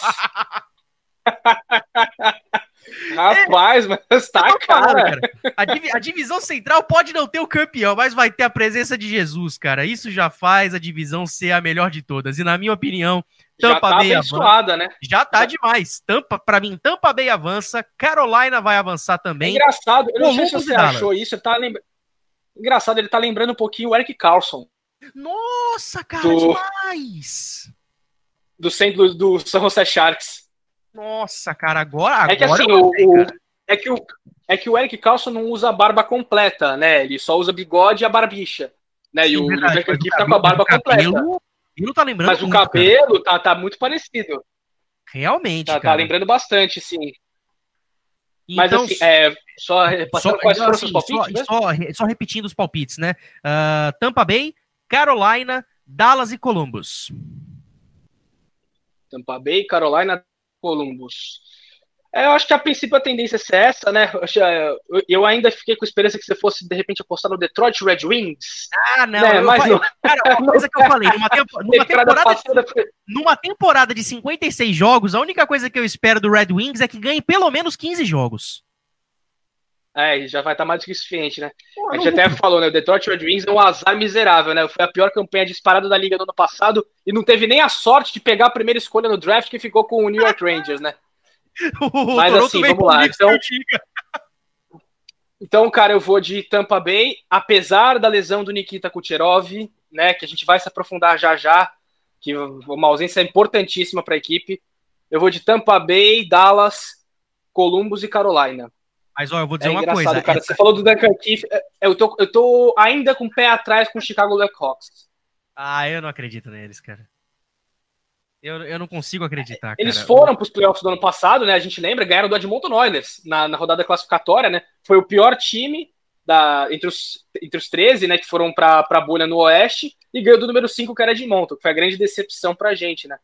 Rapaz, é, mas tá cara. cara. A, div a, divisão central pode não ter o campeão, mas vai ter a presença de Jesus, cara. Isso já faz a divisão ser a melhor de todas. E na minha opinião, Tampa já tá Bay avança. né? Já tá demais. Tampa, para mim, Tampa Bay avança, Carolina vai avançar também. É engraçado, eu não sei se você achou isso, tá lembra... Engraçado, ele tá lembrando um pouquinho o Eric Carlson. Nossa, cara, do... demais! Do centro do San Jose Sharks. Nossa, cara, agora. É que assim, o, o, é, que o, é que o Eric Carlson não usa a barba completa, né? Ele só usa bigode e a barbicha. Né? Sim, e o, Jack tá com a barba completa. Cabelo, não tá lembrando mas muito, o cabelo tá, tá muito parecido. Realmente. Tá, tá lembrando bastante, sim. Mas então, assim, é, só só, quais então, foram assim, os palpites? Só, só, só, repetindo os palpites, né? Uh, Tampa Bay, Carolina, Dallas e Columbus. Tampa Bay, Carolina, Columbus. É, eu acho que a princípio a tendência é essa, né? Eu ainda fiquei com esperança que você fosse, de repente, apostar no Detroit Red Wings. Ah, não. Né? Mas falei, não. Cara, uma coisa que eu falei, numa, tempo, numa, temporada de, numa temporada de 56 jogos, a única coisa que eu espero do Red Wings é que ganhe pelo menos 15 jogos. É, já vai estar mais do que suficiente, né? Pô, a gente até falou, né? O Detroit Red Wings é um azar miserável, né? Foi a pior campanha disparada da liga no ano passado e não teve nem a sorte de pegar a primeira escolha no draft que ficou com o New York Rangers, né? Mas assim, vamos lá. Então, então, cara, eu vou de Tampa Bay, apesar da lesão do Nikita Kucherov, né? Que a gente vai se aprofundar já já, que uma ausência importantíssima para a equipe. Eu vou de Tampa Bay, Dallas, Columbus e Carolina. Mas, ó, eu vou dizer é uma coisa. Cara, essa... Você falou do Duncan Keith, é, eu tô, eu tô ainda com o pé atrás com o Chicago Blackhawks. Ah, eu não acredito neles, cara. Eu, eu não consigo acreditar, Eles cara. foram para os playoffs do ano passado, né? A gente lembra, ganharam do Edmonton Oilers na, na rodada classificatória, né? Foi o pior time da, entre, os, entre os 13, né? Que foram para a bolha no Oeste e ganhou do número 5, que era Edmonton, que foi a grande decepção pra gente, né?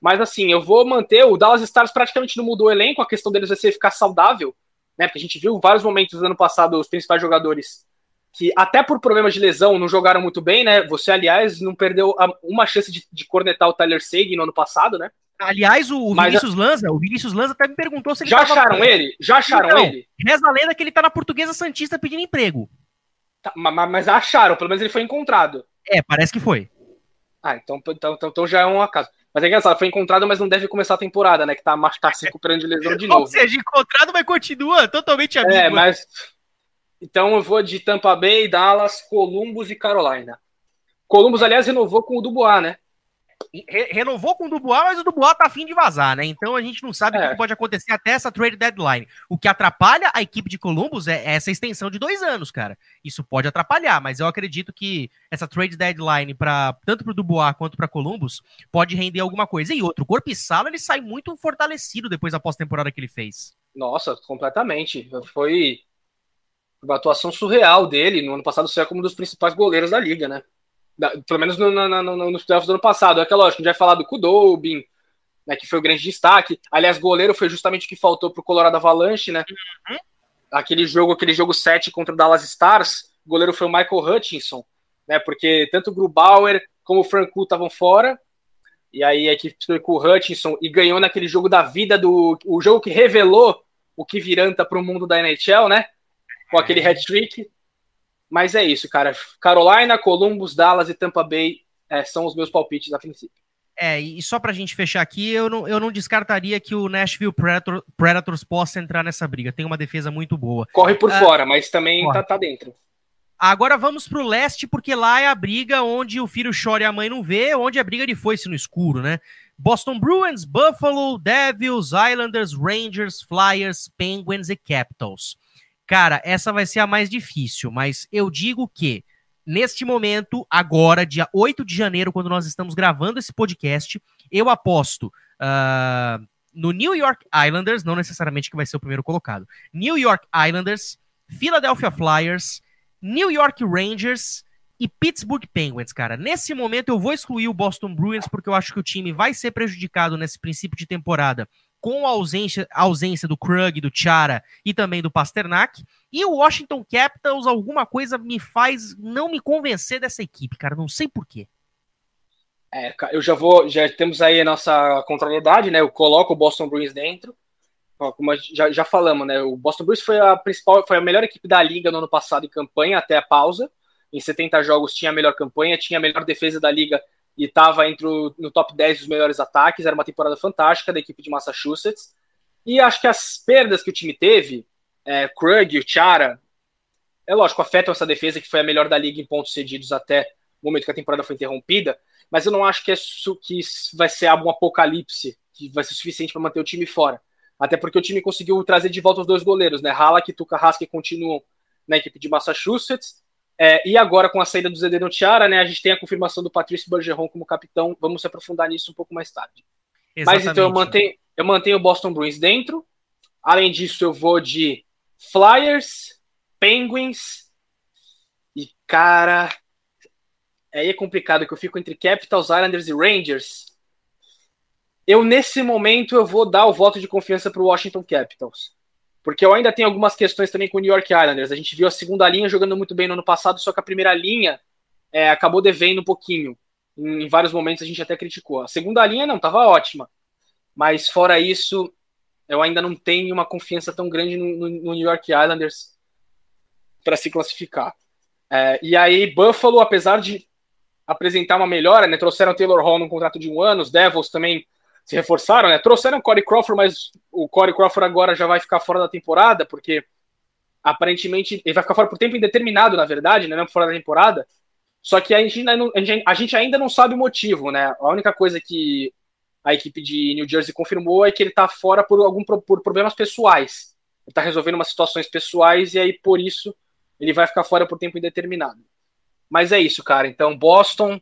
Mas assim, eu vou manter. O Dallas Stars praticamente não mudou o elenco, a questão deles vai ser ficar saudável né? Porque a gente viu vários momentos no ano passado os principais jogadores que até por problemas de lesão não jogaram muito bem, né? Você, aliás, não perdeu uma chance de, de cornetar o Tyler Sagan no ano passado, né? Aliás, o, Vinícius Lanza, o Vinícius Lanza até me perguntou se ele Já acharam ele? Já acharam então, ele? Reza a lenda que ele tá na Portuguesa Santista pedindo emprego. Tá, mas, mas acharam, pelo menos ele foi encontrado. É, parece que foi. Ah, então, então, então, então já é um acaso. Mas é engraçado, foi encontrado, mas não deve começar a temporada, né? Que tá, tá se recuperando de lesão de novo. Ou seja, encontrado, mas continua totalmente amigo. É, mas. Então eu vou de Tampa Bay, Dallas, Columbus e Carolina. Columbus, aliás, renovou com o Dubois, né? Re renovou com o Dubois, mas o Dubois tá afim de vazar, né? Então a gente não sabe é. o que pode acontecer até essa trade deadline. O que atrapalha a equipe de Columbus é essa extensão de dois anos, cara. Isso pode atrapalhar, mas eu acredito que essa trade deadline para tanto para o Dubois quanto para Columbus pode render alguma coisa. E outro, o Corpissalo ele sai muito fortalecido depois da pós-temporada que ele fez. Nossa, completamente. Foi uma atuação surreal dele. No ano passado, saiu como um dos principais goleiros da liga, né? Da, pelo menos no, no, no, nos playoffs do ano passado. É que, lógico, a gente vai falar do Kudobin, né, que foi o grande destaque. Aliás, goleiro foi justamente o que faltou pro Colorado Avalanche, né? Uhum. Aquele jogo, aquele jogo 7 contra o Dallas Stars, o goleiro foi o Michael Hutchinson, né? Porque tanto o Grubauer como o Franco estavam fora. E aí a equipe foi com o Hutchinson e ganhou naquele jogo da vida do o jogo que revelou o que viranta para o mundo da NHL, né? Com aquele hat-trick. Mas é isso, cara. Carolina, Columbus, Dallas e Tampa Bay é, são os meus palpites a princípio. É, e só pra gente fechar aqui, eu não, eu não descartaria que o Nashville Predator, Predators possa entrar nessa briga. Tem uma defesa muito boa. Corre por uh, fora, mas também tá, tá, dentro. Agora vamos pro leste, porque lá é a briga onde o filho chora e a mãe não vê, onde é a briga de foice no escuro, né? Boston Bruins, Buffalo, Devils, Islanders, Rangers, Flyers, Penguins e Capitals. Cara, essa vai ser a mais difícil, mas eu digo que neste momento, agora, dia 8 de janeiro, quando nós estamos gravando esse podcast, eu aposto uh, no New York Islanders, não necessariamente que vai ser o primeiro colocado. New York Islanders, Philadelphia Flyers, New York Rangers e Pittsburgh Penguins, cara. Nesse momento eu vou excluir o Boston Bruins porque eu acho que o time vai ser prejudicado nesse princípio de temporada com a ausência, a ausência do Krug, do Chara e também do Pasternak. E o Washington Capitals, alguma coisa me faz não me convencer dessa equipe, cara. Não sei porquê. É, eu já vou, já temos aí a nossa contrariedade, né? Eu coloco o Boston Bruins dentro. Como já, já falamos, né? O Boston Bruins foi a principal, foi a melhor equipe da liga no ano passado em campanha até a pausa. Em 70 jogos tinha a melhor campanha, tinha a melhor defesa da liga e estava entre o, no top 10 dos melhores ataques. Era uma temporada fantástica da equipe de Massachusetts. E acho que as perdas que o time teve, é, Krug o Chara, é lógico, afetam essa defesa que foi a melhor da liga em pontos cedidos até o momento que a temporada foi interrompida. Mas eu não acho que isso que vai ser um apocalipse que vai ser suficiente para manter o time fora. Até porque o time conseguiu trazer de volta os dois goleiros, né? Halak e Tuka Haskell continuam na equipe de Massachusetts. É, e agora, com a saída do Zdeno Tiara, né, a gente tem a confirmação do Patrício Bergeron como capitão. Vamos se aprofundar nisso um pouco mais tarde. Exatamente. Mas então eu mantenho, eu mantenho o Boston Bruins dentro. Além disso, eu vou de Flyers, Penguins e, cara, aí é complicado que eu fico entre Capitals, Islanders e Rangers. Eu, nesse momento, eu vou dar o voto de confiança para o Washington Capitals. Porque eu ainda tenho algumas questões também com o New York Islanders. A gente viu a segunda linha jogando muito bem no ano passado, só que a primeira linha é, acabou devendo um pouquinho. Em, em, vários momentos a gente até criticou. A segunda linha não, estava ótima. Mas fora isso, eu ainda não tenho uma confiança tão grande no, no, no New York Islanders para se classificar. É, e aí, Buffalo, apesar de apresentar uma melhora, né, trouxeram Taylor Hall num contrato de um ano, os Devils também se reforçaram, né? Trouxeram o Corey Crawford, mas o Corey Crawford agora já vai ficar fora da temporada, porque aparentemente ele vai ficar fora por tempo indeterminado, na verdade, né? Não fora da temporada. Só que a gente, a gente ainda não sabe o motivo, né? A única coisa que a equipe de New Jersey confirmou é que ele tá fora por algum por problemas pessoais. Ele tá resolvendo umas situações pessoais e aí por isso ele vai ficar fora por tempo indeterminado. Mas é isso, cara. Então, Boston,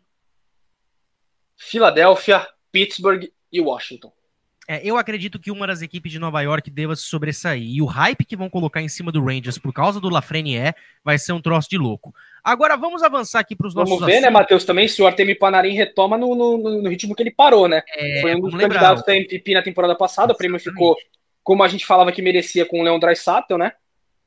Filadélfia, Pittsburgh e Washington. É, eu acredito que uma das equipes de Nova York deva se sobressair. E o hype que vão colocar em cima do Rangers por causa do Lafreniere vai ser um troço de louco. Agora vamos avançar aqui para os nossos. Vamos ver, né, assuntos. né, Matheus, também se o Artemi Panarin retoma no, no, no, ritmo que ele parou, né? É, Foi um dos candidatos da MVP na temporada passada. Exatamente. O prêmio ficou, como a gente falava que merecia, com o Leon Draisaitl, né?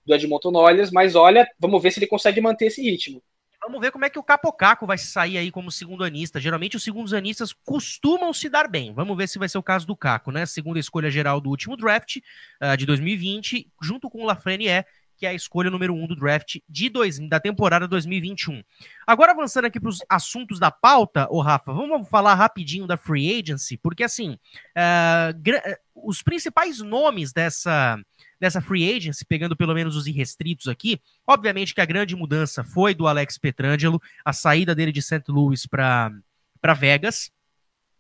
do Edmonton Oilers, mas olha, vamos ver se ele consegue manter esse ritmo. Vamos ver como é que o Capocaco vai sair aí como segundo anista. Geralmente os segundos anistas costumam se dar bem. Vamos ver se vai ser o caso do Caco, né? Segunda escolha geral do último draft uh, de 2020, junto com o Lafreniere, que é a escolha número um do draft de dois, da temporada 2021. Agora avançando aqui para os assuntos da pauta, ô Rafa, vamos falar rapidinho da free agency, porque assim, uh, os principais nomes dessa dessa free agency, pegando pelo menos os irrestritos aqui, obviamente que a grande mudança foi do Alex Petrangelo, a saída dele de St. Louis para Vegas,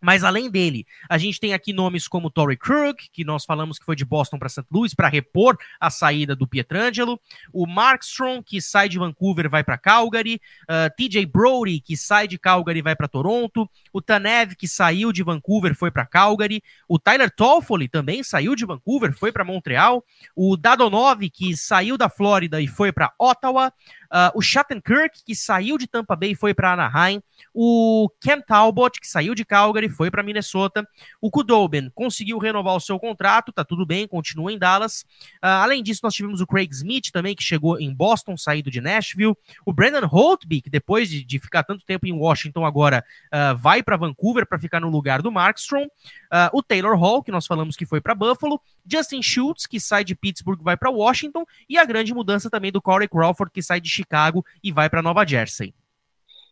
mas além dele, a gente tem aqui nomes como Torrey Krug, que nós falamos que foi de Boston para St. Louis para repor a saída do Pietrangelo, o Markstrom, que sai de Vancouver vai para Calgary, uh, ah, TJ Brody, que sai de Calgary vai para Toronto, o Tanev, que saiu de Vancouver foi para Calgary, o Tyler Toffoli também saiu de Vancouver, foi para Montreal, o Dadonov, que saiu da Flórida e foi para Ottawa, Uh, o Shattenkirk, que saiu de Tampa Bay e foi para Anaheim. O Cam Talbot, que saiu de Calgary, foi para Minnesota. O Kudobin conseguiu renovar o seu contrato, tá tudo bem, continua em Dallas. Uh, além disso, nós tivemos o Craig Smith também, que chegou em Boston, saído de Nashville. O Brandon Holtby, que depois de, de ficar tanto tempo em Washington, agora uh, vai para Vancouver para ficar no lugar do Markstrom. o Taylor Hall, que nós falamos que foi para Buffalo. Justin Schultz, que sai de Pittsburgh, vai para Washington. E a grande mudança também do Corey Crawford, que sai de Chicago e vai para Nova Jersey.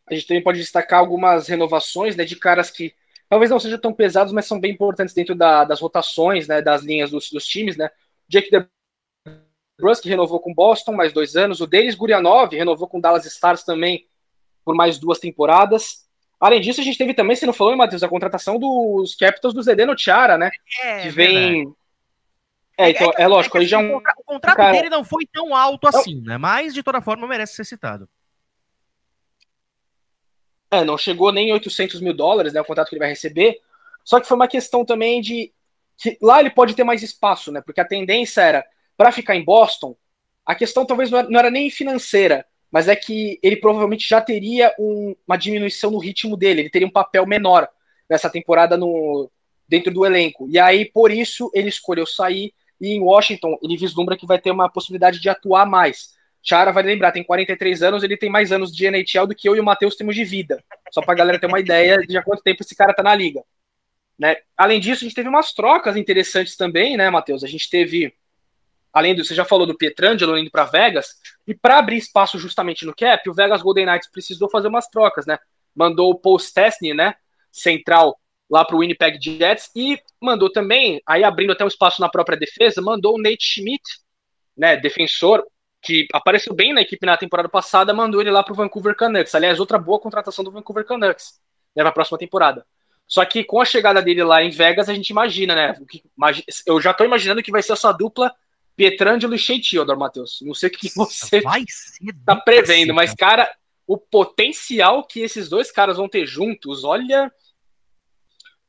A gente também pode destacar algumas renovações né, de caras que talvez não sejam tão pesados, mas são bem importantes dentro da, das rotações, né, das linhas dos, dos times. Né? Jake DeBrusk renovou com Boston mais dois anos, o Denis Gurianov renovou com Dallas Stars também por mais duas temporadas. Além disso, a gente teve também, se não falou, Matheus, a contratação dos Capitals do Zdeno Chara, né? É, que vem verdade. É, então, é, é lógico, é aí já um. O contrato cara... dele não foi tão alto assim, né? Mas, de toda forma, merece ser citado. É, não chegou nem 800 mil dólares, né? O contrato que ele vai receber. Só que foi uma questão também de. Que lá ele pode ter mais espaço, né? Porque a tendência era, para ficar em Boston, a questão talvez não era nem financeira, mas é que ele provavelmente já teria um, uma diminuição no ritmo dele, ele teria um papel menor nessa temporada no, dentro do elenco. E aí, por isso, ele escolheu sair e em Washington, ele vislumbra que vai ter uma possibilidade de atuar mais. Chara vai lembrar, tem 43 anos, ele tem mais anos de NHL do que eu e o Matheus temos de vida. Só para a galera ter uma ideia de há quanto tempo esse cara tá na liga. Né? Além disso, a gente teve umas trocas interessantes também, né, Matheus? A gente teve, além do, você já falou do Pietrangelo indo para Vegas, e para abrir espaço justamente no cap, o Vegas Golden Knights precisou fazer umas trocas, né? Mandou o Paul Stastny, né, central lá para o Winnipeg Jets e mandou também, aí abrindo até um espaço na própria defesa, mandou o Nate Schmidt, né, defensor, que apareceu bem na equipe na temporada passada, mandou ele lá para o Vancouver Canucks. Aliás, outra boa contratação do Vancouver Canucks, né, para a próxima temporada. Só que com a chegada dele lá em Vegas, a gente imagina, né? Eu já estou imaginando que vai ser essa dupla Pietrangelo e Shea Theodore, Matheus. Não sei o que você está prevendo, mas, cara, o potencial que esses dois caras vão ter juntos, olha,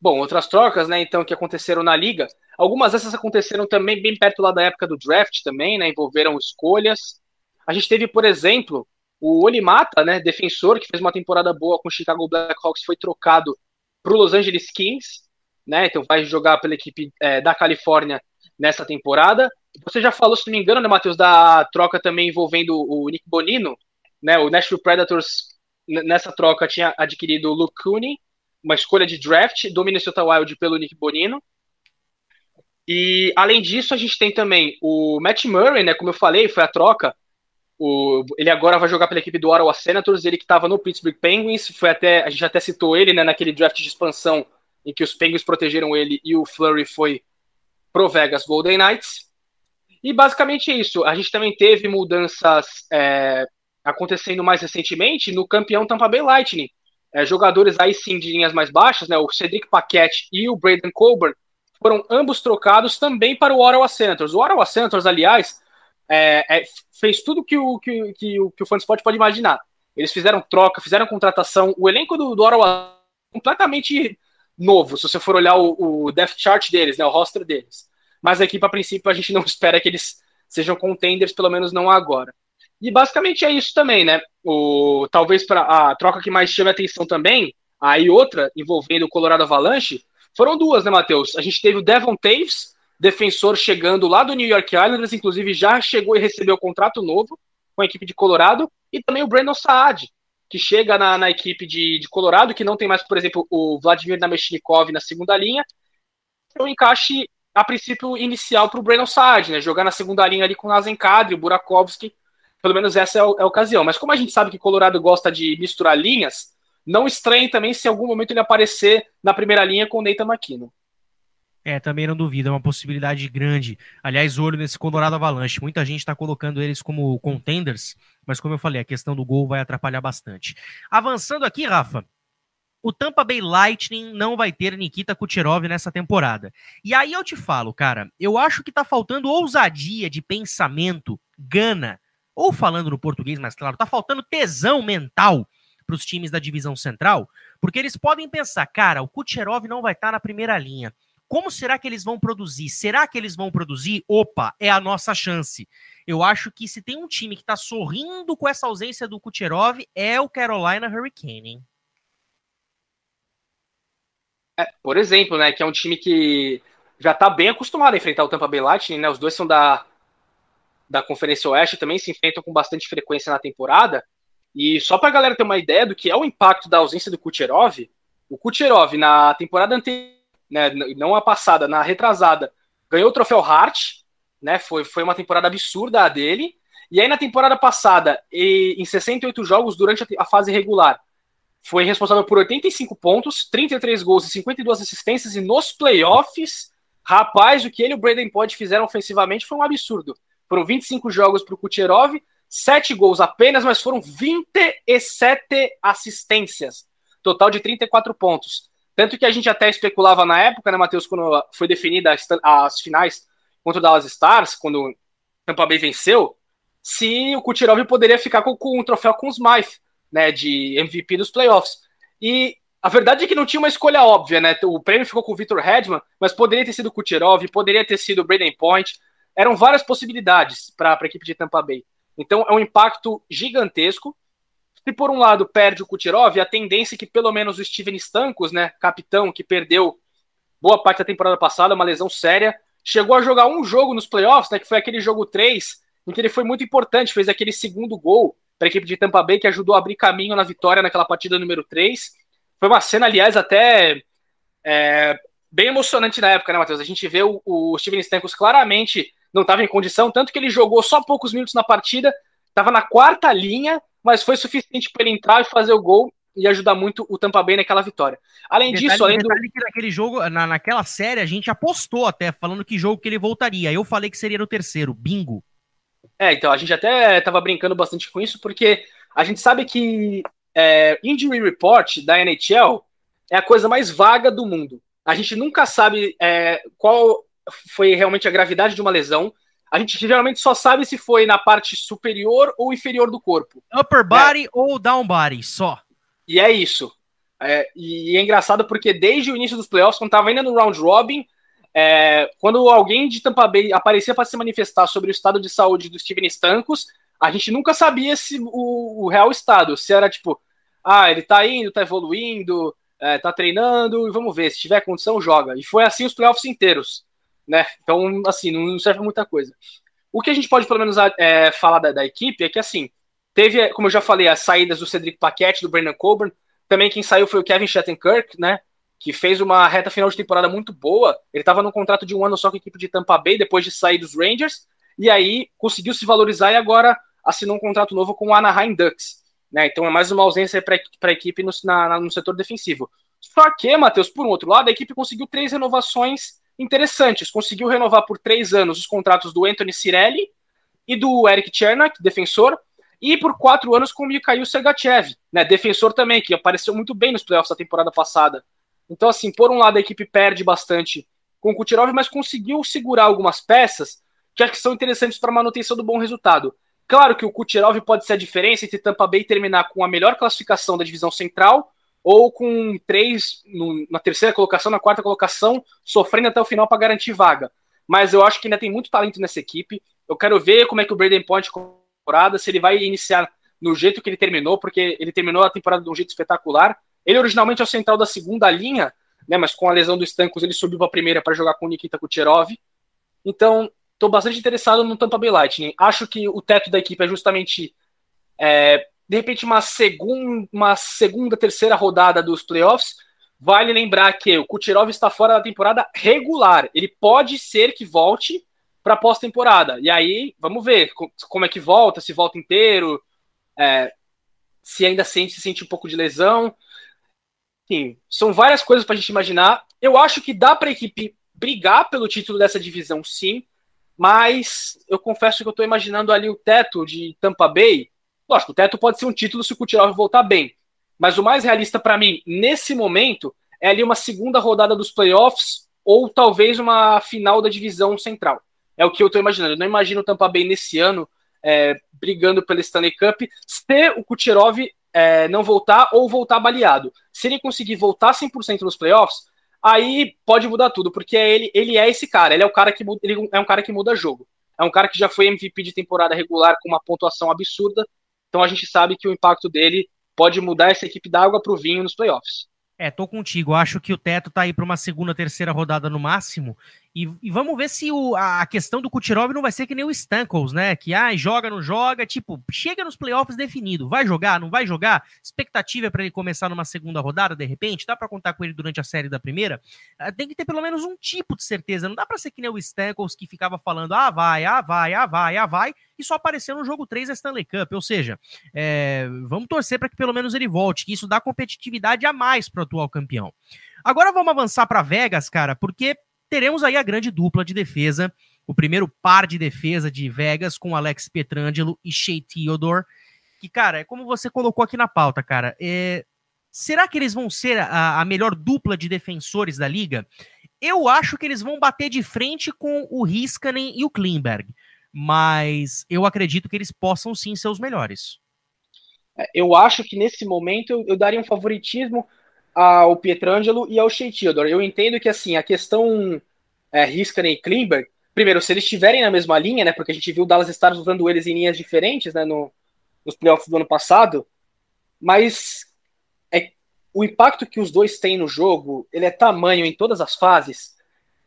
Bom, outras trocas, né, então, que aconteceram na liga. Algumas dessas aconteceram também bem perto lá da época do draft também, né, envolveram escolhas. A gente teve, por exemplo, o Olimata, né, defensor, que fez uma temporada boa com o Chicago Blackhawks, foi trocado para o Los Angeles Kings, né, então vai jogar pela equipe é, da Califórnia nessa temporada. Você já falou, se não me engano, né, Matheus, da troca também envolvendo o Nick Bonino, né, o Nashville Predators nessa troca tinha adquirido o Luke Cooney, uma escolha de draft do Minnesota Wild pelo Nick Bonino. E além disso, a gente tem também o Matt Murray, né? Como eu falei, foi a troca. O, ele agora vai jogar pela equipe do Ottawa Senators, ele que estava no Pittsburgh Penguins, foi até a gente até citou ele, né, naquele draft de expansão em que os Penguins protegeram ele e o Flurry foi pro Vegas Golden Knights. E basicamente é isso. A gente também teve mudanças é, acontecendo mais recentemente no campeão Tampa Bay Lightning é, jogadores aí sim de linhas mais baixas, né, o Cedric Paquette e o Braden Colburn, foram ambos trocados também para o Ottawa Senators. O Ottawa Senators, aliás, é, é, fez tudo que o, que, que, o, que o Fanspot pode imaginar. Eles fizeram troca, fizeram contratação. O elenco do, do Ottawa é completamente novo, se você for olhar o, o depth chart deles, né, o roster deles. Mas aqui, para princípio, a gente não espera que eles sejam contenders, pelo menos não agora. E basicamente é isso também, né? O, talvez para a troca que mais chama atenção também, aí outra envolvendo o Colorado Avalanche, foram duas, né, Matheus? A gente teve o Devon Taves, defensor chegando lá do New York Islanders, inclusive já chegou e recebeu contrato novo com a equipe de Colorado, e também o Brandon Saad, que chega na, na equipe de, de, Colorado, que não tem mais, por exemplo, o Vladimir Namestnikov na segunda linha, é um encaixe, a princípio, inicial para o Brandon Saad, né? Jogar na segunda linha ali com Nazenkadri, Burakovsky, pelo menos essa é a, é a ocasião. Mas como a gente sabe que Colorado gosta de misturar linhas, não estranhe também se em algum momento ele aparecer na primeira linha com o Nathan McKinnon. É, também não duvido, é uma possibilidade grande. Aliás, olho nesse Colorado Avalanche. Muita gente está colocando eles como contenders, mas como eu falei, a questão do gol vai atrapalhar bastante. Avançando aqui, Rafa, o Tampa Bay Lightning não vai ter Nikita Kucherov nessa temporada. E aí eu te falo, cara, eu acho que tá faltando ousadia de pensamento, gana, ou falando no português mais claro, tá faltando tesão mental para os times da divisão central, porque eles podem pensar, cara, o Kucherov não vai estar tá na primeira linha. Como será que eles vão produzir? Será que eles vão produzir? Opa, é a nossa chance. Eu acho que se tem um time que está sorrindo com essa ausência do Kucherov, é o Carolina Hurricane. É, por exemplo, né, que é um time que já está bem acostumado a enfrentar o Tampa Bay Lightning, né? Os dois são da, da Conferência Oeste, também se enfrentam com bastante frequência na temporada. E só para a galera ter uma ideia do que é o impacto da ausência do Kucherov, o Kucherov na temporada anterior né, não a passada, na retrasada, ganhou o troféu Hart, né, foi, foi uma temporada absurda a dele, e aí na temporada passada, em 68 jogos durante a, a fase regular, foi responsável por 85 pontos, 33 gols e 52 assistências, e nos playoffs, rapaz, o que ele e o Braden Pod fizeram ofensivamente foi um absurdo. Foram 25 jogos para o Kucherov, 7 gols apenas, mas foram 27 assistências. Total de 34 pontos. Tanto que a gente até especulava na época, né, Matheus, quando foi definida as, as finais contra o Dallas Stars, quando Tampa Bay venceu, se o Kutirov poderia ficar com, com um troféu com o Smythe, né, de MVP dos playoffs. E a verdade é que não tinha uma escolha óbvia, né? O prêmio ficou com o Victor Hedman, mas poderia ter sido o Kutirov, poderia ter sido o Braden Point. Eram várias possibilidades para a equipe de Tampa Bay. Então é um impacto gigantesco. Se por um lado perde o Kucherov, a tendência é que pelo menos o Steven Stankos, né, capitão que perdeu boa parte da temporada passada, uma lesão séria, chegou a jogar um jogo nos playoffs, né, que foi aquele jogo 3, em que ele foi muito importante, fez aquele segundo gol para a equipe de Tampa Bay que ajudou a abrir caminho na vitória naquela partida número 3. Foi uma cena, aliás, até é, bem emocionante na época, né, Matheus? A gente vê o, o Steven Stankos claramente não estava em condição, tanto que ele jogou só poucos minutos na partida, estava na quarta linha, mas foi suficiente para ele entrar e fazer o gol e ajudar muito o Tampa Bay naquela vitória. Além detalhe, disso, além do. que naquele jogo, na, naquela série, a gente apostou até, falando que jogo que ele voltaria. Eu falei que seria no terceiro, bingo. É, então, a gente até estava brincando bastante com isso, porque a gente sabe que é, Injury Report da NHL é a coisa mais vaga do mundo. A gente nunca sabe é, qual foi realmente a gravidade de uma lesão. A gente geralmente só sabe se foi na parte superior ou inferior do corpo. Upper body é. ou down body, só. E é isso. É, e é engraçado porque desde o início dos playoffs, quando estava ainda no round robin, é, quando alguém de Tampa Bay aparecia para se manifestar sobre o estado de saúde do Steven Stankos, a gente nunca sabia se o, o real estado, se era tipo, ah, ele tá indo, tá evoluindo, é, tá treinando, e vamos ver, se tiver condição, joga. E foi assim os playoffs inteiros né? Então, assim, não serve muita coisa. O que a gente pode, pelo menos, é, falar da, da, equipe é que, assim, teve, como eu já falei, as saídas do Cedric Paquette, do Brandon Coburn. Também quem saiu foi o Kevin Shattenkirk, né? Que fez uma reta final de temporada muito boa. Ele estava num contrato de um ano só com a equipe de Tampa Bay, depois de sair dos Rangers. E aí conseguiu se valorizar e agora assinou um contrato novo com o Anaheim Ducks. Né? Então é mais uma ausência para a equipe no, na, no setor defensivo. Só que, Matheus, por um outro lado, a equipe conseguiu três renovações interessantes. Conseguiu renovar por três anos os contratos do Anthony Cirelli e do Eric Chernak, defensor, e por quatro anos com o Mikhail Sergachev, né, defensor também, que apareceu muito bem nos playoffs da temporada passada. Então, assim, por um lado a equipe perde bastante com o Kutirov, mas conseguiu segurar algumas peças que acho que são interessantes para a manutenção do bom resultado. Claro que o Kutirov pode ser a diferença entre Tampa Bay terminar com a melhor classificação da divisão central ou com três no, na terceira colocação, na quarta colocação, sofrendo até o final para garantir vaga. Mas eu acho que ainda tem muito talento nessa equipe. Eu quero ver como é que o Braden Point temporada, se ele vai iniciar no jeito que ele terminou, porque ele terminou a temporada de um jeito espetacular. Ele originalmente é o central da segunda linha, né, mas com a lesão do Stancos ele subiu para a primeira para jogar com o Nikita Kucherov. Então, estou bastante interessado no Tampa Bay Lightning. Acho que o teto da equipe é justamente, é, de repente, uma segunda, uma segunda, terceira rodada dos playoffs. Vale lembrar que o Kucherov está fora da temporada regular. Ele pode ser que volte para pós-temporada. E aí, vamos ver como é que volta, se volta inteiro, é, se ainda sente, se sente um pouco de lesão. Enfim, são várias coisas para a gente imaginar. Eu acho que dá para a equipe brigar pelo título dessa divisão, sim, mas eu confesso que eu estou imaginando ali o teto de Tampa Bay. Lógico, o teto pode ser um título se o Kucherov voltar bem, mas o mais realista para mim, nesse momento, é ali uma segunda rodada dos playoffs ou talvez uma final da divisão central. É o que eu estou imaginando. Eu não imagino o Tampa Bay nesse ano é, brigando pelo Stanley Cup se o Kucherov é, não voltar ou voltar baleado. Se ele conseguir voltar 100% nos playoffs, aí pode mudar tudo, porque é ele, ele é esse cara, ele é o cara que ele é um cara que muda jogo. É um cara que já foi MVP de temporada regular com uma pontuação absurda. Então a gente sabe que o impacto dele pode mudar essa equipe da água para o vinho nos playoffs. É, tô contigo. Acho que o teto tá aí para uma segunda, terceira rodada no máximo. E, e, vamos ver se o, a questão do Kucherov não vai ser que nem o Stankles, né? Que ah, joga, não joga, tipo, chega nos playoffs definido. Vai jogar, não vai jogar? Expectativa é para ele começar numa segunda rodada, de repente? Dá para contar com ele durante a série da primeira? Ah, tem que ter pelo menos um tipo de certeza. Não dá para ser que nem o Stankles que ficava falando, ah, vai, ah, vai, ah, vai, ah, vai, e só apareceu no jogo 3 da Stanley Cup. Ou seja, é, vamos torcer para que pelo menos ele volte, que isso dá competitividade a mais para o atual campeão. Agora vamos avançar para Vegas, cara, porque teremos aí a grande dupla de defesa, o primeiro par de defesa de Vegas com Alex Petrangelo e Shea Theodore, que, cara, é como você colocou aqui na pauta, cara, é... será que eles vão ser a, a melhor dupla de defensores da liga? Eu acho que eles vão bater de frente com o Riskanen e o Klimberg, mas eu acredito que eles possam sim ser os melhores. É, eu acho que nesse momento eu, eu daria um favoritismo ao Pietrangelo e ao Shea Theodore. Eu entendo que, assim, a questão é, Riskanen e Klimberg, primeiro, se eles estiverem na mesma linha, né, porque a gente viu o Dallas Stars usando eles em linhas diferentes, né, no, nos playoffs do ano passado, mas é, o impacto que os dois têm no jogo, ele é tamanho em todas as fases,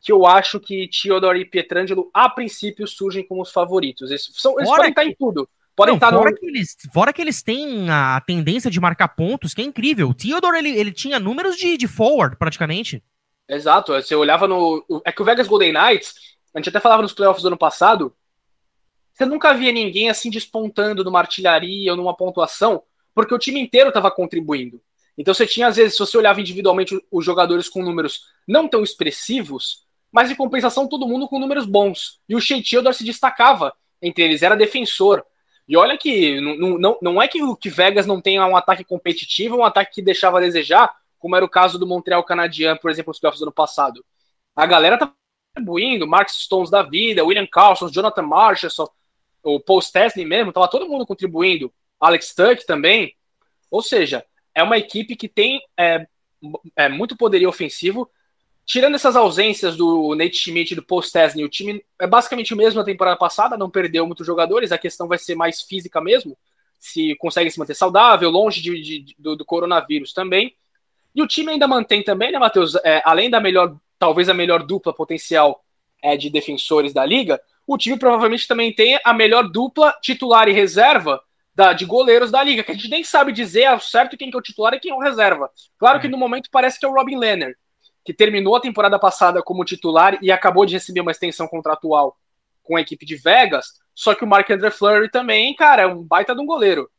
que eu acho que Theodore e Pietrangelo, a princípio, surgem como os favoritos. Eles, são, eles podem estar em tudo. Podem não, fora, no... que eles, fora que eles têm a tendência de marcar pontos, que é incrível. O Theodore, ele, ele tinha números de, de forward, praticamente. Exato. Você olhava no... É que o Vegas Golden Knights, a gente até falava nos playoffs do ano passado, você nunca via ninguém assim despontando numa artilharia ou numa pontuação, porque o time inteiro estava contribuindo. Então você tinha, às vezes, se você olhava individualmente os jogadores com números não tão expressivos, mas em compensação todo mundo com números bons. E o Shea Theodore se destacava entre eles, era defensor, e olha que não, não, não é que o que Vegas não tenha um ataque competitivo, um ataque que deixava a desejar, como era o caso do Montreal Canadian, por exemplo, nos playoffs do ano passado. A galera tá contribuindo, Mark Stones da vida, William Carlson, Jonathan Marshall, o Paul Stastny mesmo, tava todo mundo contribuindo, Alex Tuck também. Ou seja, é uma equipe que tem é, é, muito poderio ofensivo, Tirando essas ausências do Nate Schmidt e do Paul Stastny, o time é basicamente o mesmo na temporada passada, não perdeu muitos jogadores, a questão vai ser mais física mesmo, se consegue se manter saudável, longe de, de, do, do, coronavírus também. E o time ainda mantém também, né, Matheus, é, além da melhor, talvez a melhor dupla potencial é, de defensores da liga, o time provavelmente também tem a melhor dupla titular e reserva da, de goleiros da liga, que a gente nem sabe dizer ao certo quem que é o titular e quem é o reserva. Claro que no momento parece que é o Robin Leonard, que terminou a temporada passada como titular e acabou de receber uma extensão contratual com a equipe de Vegas, só que o Mark Andre Fleury também, cara, é um baita de um goleiro.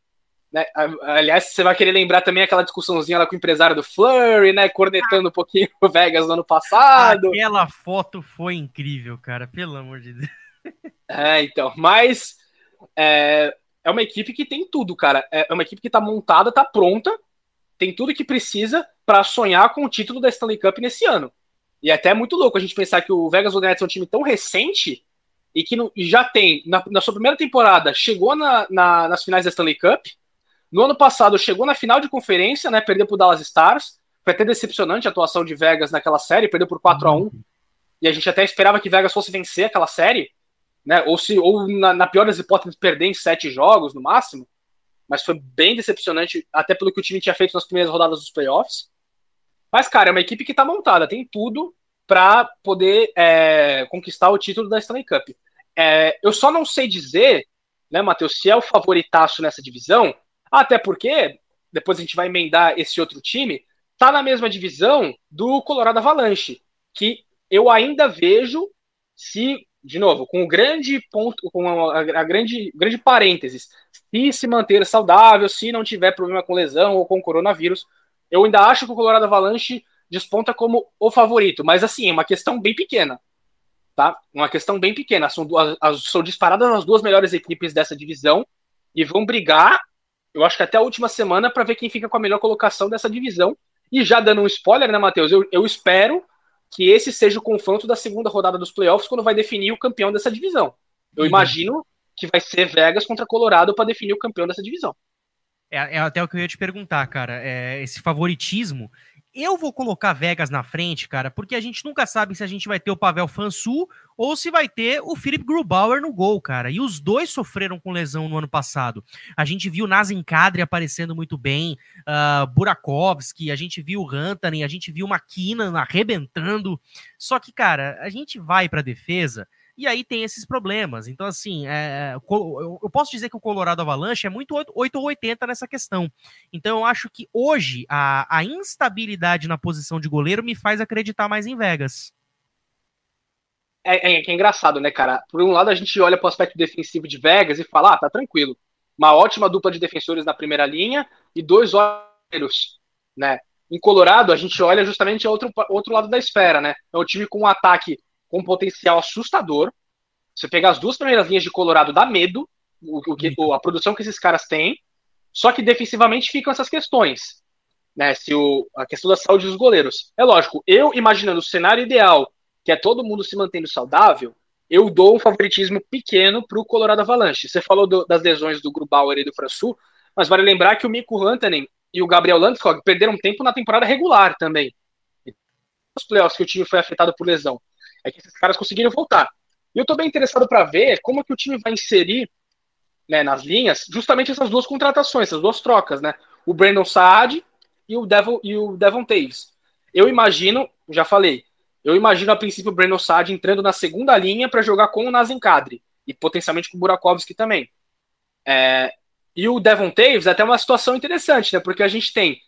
Né? Aliás, você vai querer lembrar também aquela discussãozinha lá com o empresário do Flurry, né? Cornetando um pouquinho o Vegas no ano passado. Aquela foto foi incrível, cara, pelo amor de Deus. É, então, mas é, é uma equipe que tem tudo, cara. É uma equipe que tá montada, tá pronta, tem tudo que precisa para sonhar com o título da Stanley Cup nesse ano. E é até é muito louco a gente pensar que o Vegas Golden Knights é um time tão recente e que já tem, na, na sua primeira temporada, chegou na, na, nas finais da Stanley Cup. No ano passado, chegou na final de conferência, né? Perdeu para o Dallas Stars. Foi até decepcionante a atuação de Vegas naquela série, perdeu por 4 a 1 E a gente até esperava que Vegas fosse vencer aquela série, né? Ou, se, ou na, na pior das hipóteses, perder em sete jogos no máximo. Mas foi bem decepcionante, até pelo que o time tinha feito nas primeiras rodadas dos playoffs. Mas, cara, é uma equipe que tá montada, tem tudo para poder é, conquistar o título da Stanley Cup. É, eu só não sei dizer, né, Matheus, se é o favoritaço nessa divisão, até porque, depois a gente vai emendar esse outro time, tá na mesma divisão do Colorado Avalanche, que eu ainda vejo se, de novo, com o grande ponto, com a, a grande, grande parênteses, se se manter saudável, se não tiver problema com lesão ou com coronavírus, eu ainda acho que o Colorado Avalanche desponta como o favorito, mas assim, é uma questão bem pequena tá? Uma questão bem pequena. São, as, são disparadas as duas melhores equipes dessa divisão e vão brigar, eu acho que até a última semana, para ver quem fica com a melhor colocação dessa divisão. E já dando um spoiler, né, Matheus? Eu, eu espero que esse seja o confronto da segunda rodada dos playoffs, quando vai definir o campeão dessa divisão. Eu uhum. imagino que vai ser Vegas contra Colorado para definir o campeão dessa divisão. É, é, até o que eu ia te perguntar, cara. É, esse favoritismo eu vou colocar Vegas na frente, cara, porque a gente nunca sabe se a gente vai ter o Pavel Fansu ou se vai ter o Philip Grubauer no gol, cara. E os dois sofreram com lesão no ano passado. A gente viu Nazem Kadri aparecendo muito bem, uh, Burakovsky, a gente viu Rantanen, a gente viu McKinnon arrebentando. Só que, cara, a gente vai pra defesa e aí tem esses problemas. Então, assim, é, eu posso dizer que o Colorado Avalanche é muito 8 ou 80 nessa questão. Então, eu acho que hoje a, a instabilidade na posição de goleiro me faz acreditar mais em Vegas. É, é, é, engraçado, né, cara? Por um lado, a gente olha para o aspecto defensivo de Vegas e fala, ah, tá tranquilo. Uma ótima dupla de defensores na primeira linha e dois olhos, né? Em Colorado, a gente olha justamente outro, outro lado da esfera, né? É um time com um ataque com um potencial assustador. Você pegar as duas primeiras linhas de Colorado dá medo, o, que, a produção que esses caras têm, só que defensivamente ficam essas questões. Né, se o, a questão da saúde dos goleiros. É lógico, eu imaginando o cenário ideal, que é todo mundo se mantendo saudável, eu dou um favoritismo pequeno para o Colorado Avalanche. Você falou do, das lesões do Grubauer e do Fransu, mas vale lembrar que o Mikko Rantanen e o Gabriel Landeskog perderam tempo na temporada regular também. Os playoffs que o time foi afetado por lesão é que esses caras conseguiram voltar. E eu estou bem interessado para ver como que o time vai inserir né, nas linhas justamente essas duas contratações, essas duas trocas, né? O Brandon Saad e o Devon, e o Devon Taves. Eu imagino, já falei, eu imagino a princípio o Brandon Saad entrando na segunda linha para jogar com o Nazem Kadri e potencialmente com o Burakovsky também. É, e o Devon Taves é até uma situação interessante, né? Porque a gente tem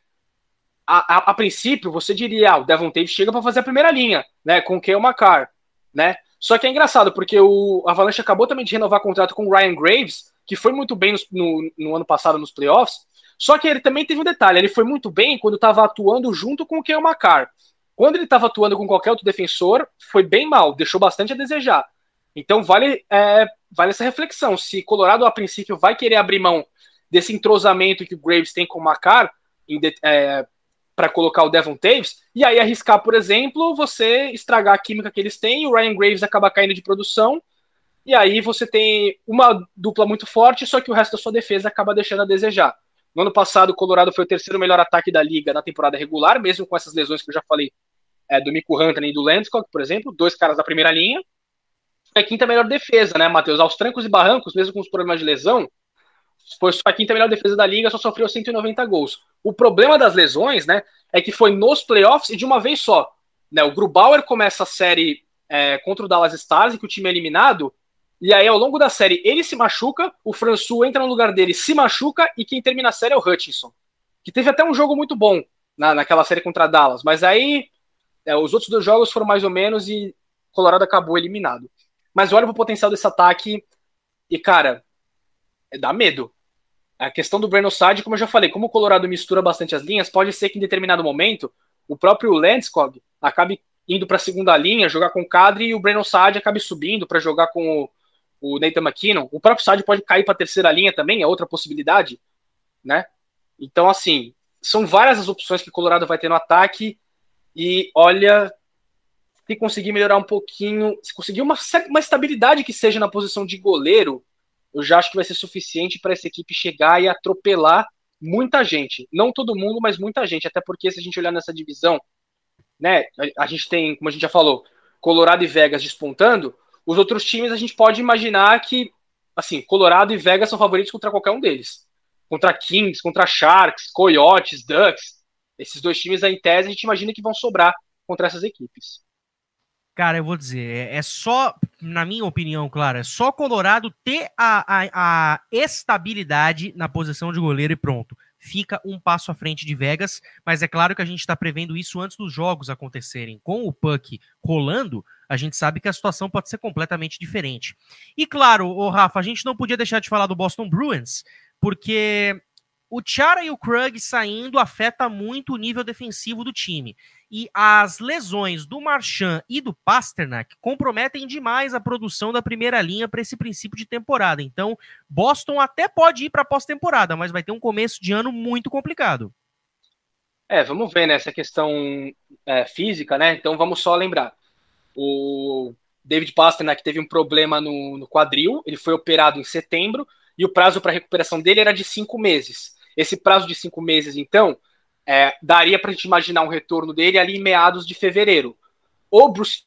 a, a, a, princípio, você diria, ah, o Devon Taves chega para fazer a primeira linha, né, com o McCarr, né? Só que é engraçado, porque o Avalanche acabou também de renovar contrato com o Ryan Graves, que foi muito bem no, no, no, ano passado nos playoffs, só que ele também teve um detalhe, ele foi muito bem quando estava atuando junto com o Kale McCarr. Quando ele estava atuando com qualquer outro defensor, foi bem mal, deixou bastante a desejar. Então vale, é, vale essa reflexão, se Colorado a princípio vai querer abrir mão desse entrosamento que o Graves tem com o McCarr, é, para colocar o Devon Taves, e aí arriscar, por exemplo, você estragar a química que eles têm, o Ryan Graves acaba caindo de produção, e aí você tem uma dupla muito forte, só que o resto da sua defesa acaba deixando a desejar. No ano passado, o Colorado foi o terceiro melhor ataque da liga na temporada regular, mesmo com essas lesões que eu já falei é, do Mico Hunter e do Landskog, por exemplo, dois caras da primeira linha. Foi a quinta melhor defesa, né, Matheus? Aos trancos e barrancos, mesmo com os problemas de lesão, foi a quinta melhor defesa da liga, só sofreu 190 gols. O problema das lesões, né, é que foi nos playoffs e de uma vez só. Né, o Grubauer começa a série é, contra o Dallas Stars, que o time é eliminado, e aí ao longo da série ele se machuca, o François entra no lugar dele, se machuca, e quem termina a série é o Hutchinson. Que teve até um jogo muito bom na, naquela série contra Dallas, mas aí é, os outros dois jogos foram mais ou menos e Colorado acabou eliminado. Mas olha pro potencial desse ataque e, cara, dá medo. A questão do Breno Sade, como eu já falei, como o Colorado mistura bastante as linhas, pode ser que em determinado momento o próprio Landskog acabe indo para a segunda linha, jogar com o Cadre e o Breno Sade acabe subindo para jogar com o, o Nathan McKinnon. O próprio Sade pode cair para a terceira linha também, é outra possibilidade, né? Então, assim, são várias as opções que o Colorado vai ter no ataque e olha, se conseguir melhorar um pouquinho, se conseguir uma, uma estabilidade que seja na posição de goleiro, eu já acho que vai ser suficiente para essa equipe chegar e atropelar muita gente. Não todo mundo, mas muita gente. Até porque se a gente olhar nessa divisão, né, a, gente tem, como a gente já falou, Colorado e Vegas despontando. Os outros times a gente pode imaginar que, assim, Colorado e Vegas são favoritos contra qualquer um deles. Contra Kings, contra Sharks, Coyotes, Ducks. Esses dois times, em tese, a gente imagina que vão sobrar contra essas equipes. Cara, eu vou dizer, é, é só, na minha opinião, claro, é só Colorado ter a, a, a estabilidade na posição de goleiro e pronto. Fica um passo à frente de Vegas, mas é claro que a gente está prevendo isso antes dos jogos acontecerem. Com o puck rolando, a gente sabe que a situação pode ser completamente diferente. E claro, o Rafa, a gente não podia deixar de falar do Boston Bruins, porque o Chara e o Krug saindo afeta muito o nível defensivo do time. E as lesões do Marchand e do Pasternak comprometem demais a produção da primeira linha para esse princípio de temporada. Então, Boston até pode ir para pós-temporada, mas vai ter um começo de ano muito complicado. É, vamos ver, né? Questão é, física, né? Então vamos só lembrar. O David Pasternak teve um problema no, no quadril, ele foi operado em setembro, e o prazo para recuperação dele era de cinco meses. Esse prazo de cinco meses, então, é, daria para a gente imaginar um retorno dele ali em meados de fevereiro. O Bruce,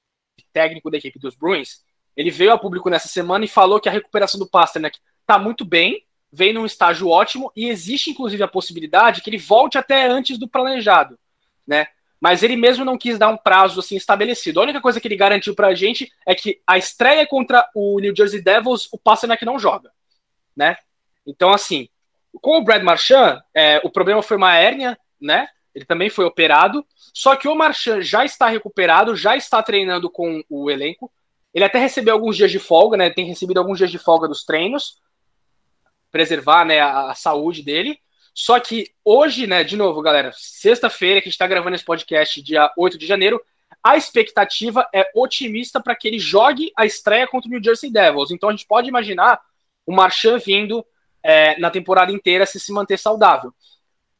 técnico da equipe dos Bruins, ele veio a público nessa semana e falou que a recuperação do Pasternak está muito bem, vem num estágio ótimo e existe inclusive a possibilidade que ele volte até antes do planejado, né? Mas ele mesmo não quis dar um prazo assim estabelecido. A única coisa que ele garantiu para a gente é que a estreia contra o New Jersey Devils, o Pasternak não joga, né? Então assim, com o Brad Marchand, é, o problema foi uma hérnia, né? Ele também foi operado. Só que o Marchand já está recuperado, já está treinando com o elenco. Ele até recebeu alguns dias de folga, né? Tem recebido alguns dias de folga dos treinos, preservar, né, a, a saúde dele. Só que hoje, né, de novo, galera, sexta-feira que a gente está gravando esse podcast, dia 8 de janeiro, a expectativa é otimista para que ele jogue a estreia contra o New Jersey Devils. Então a gente pode imaginar o Marchand vindo é, na temporada inteira se se manter saudável.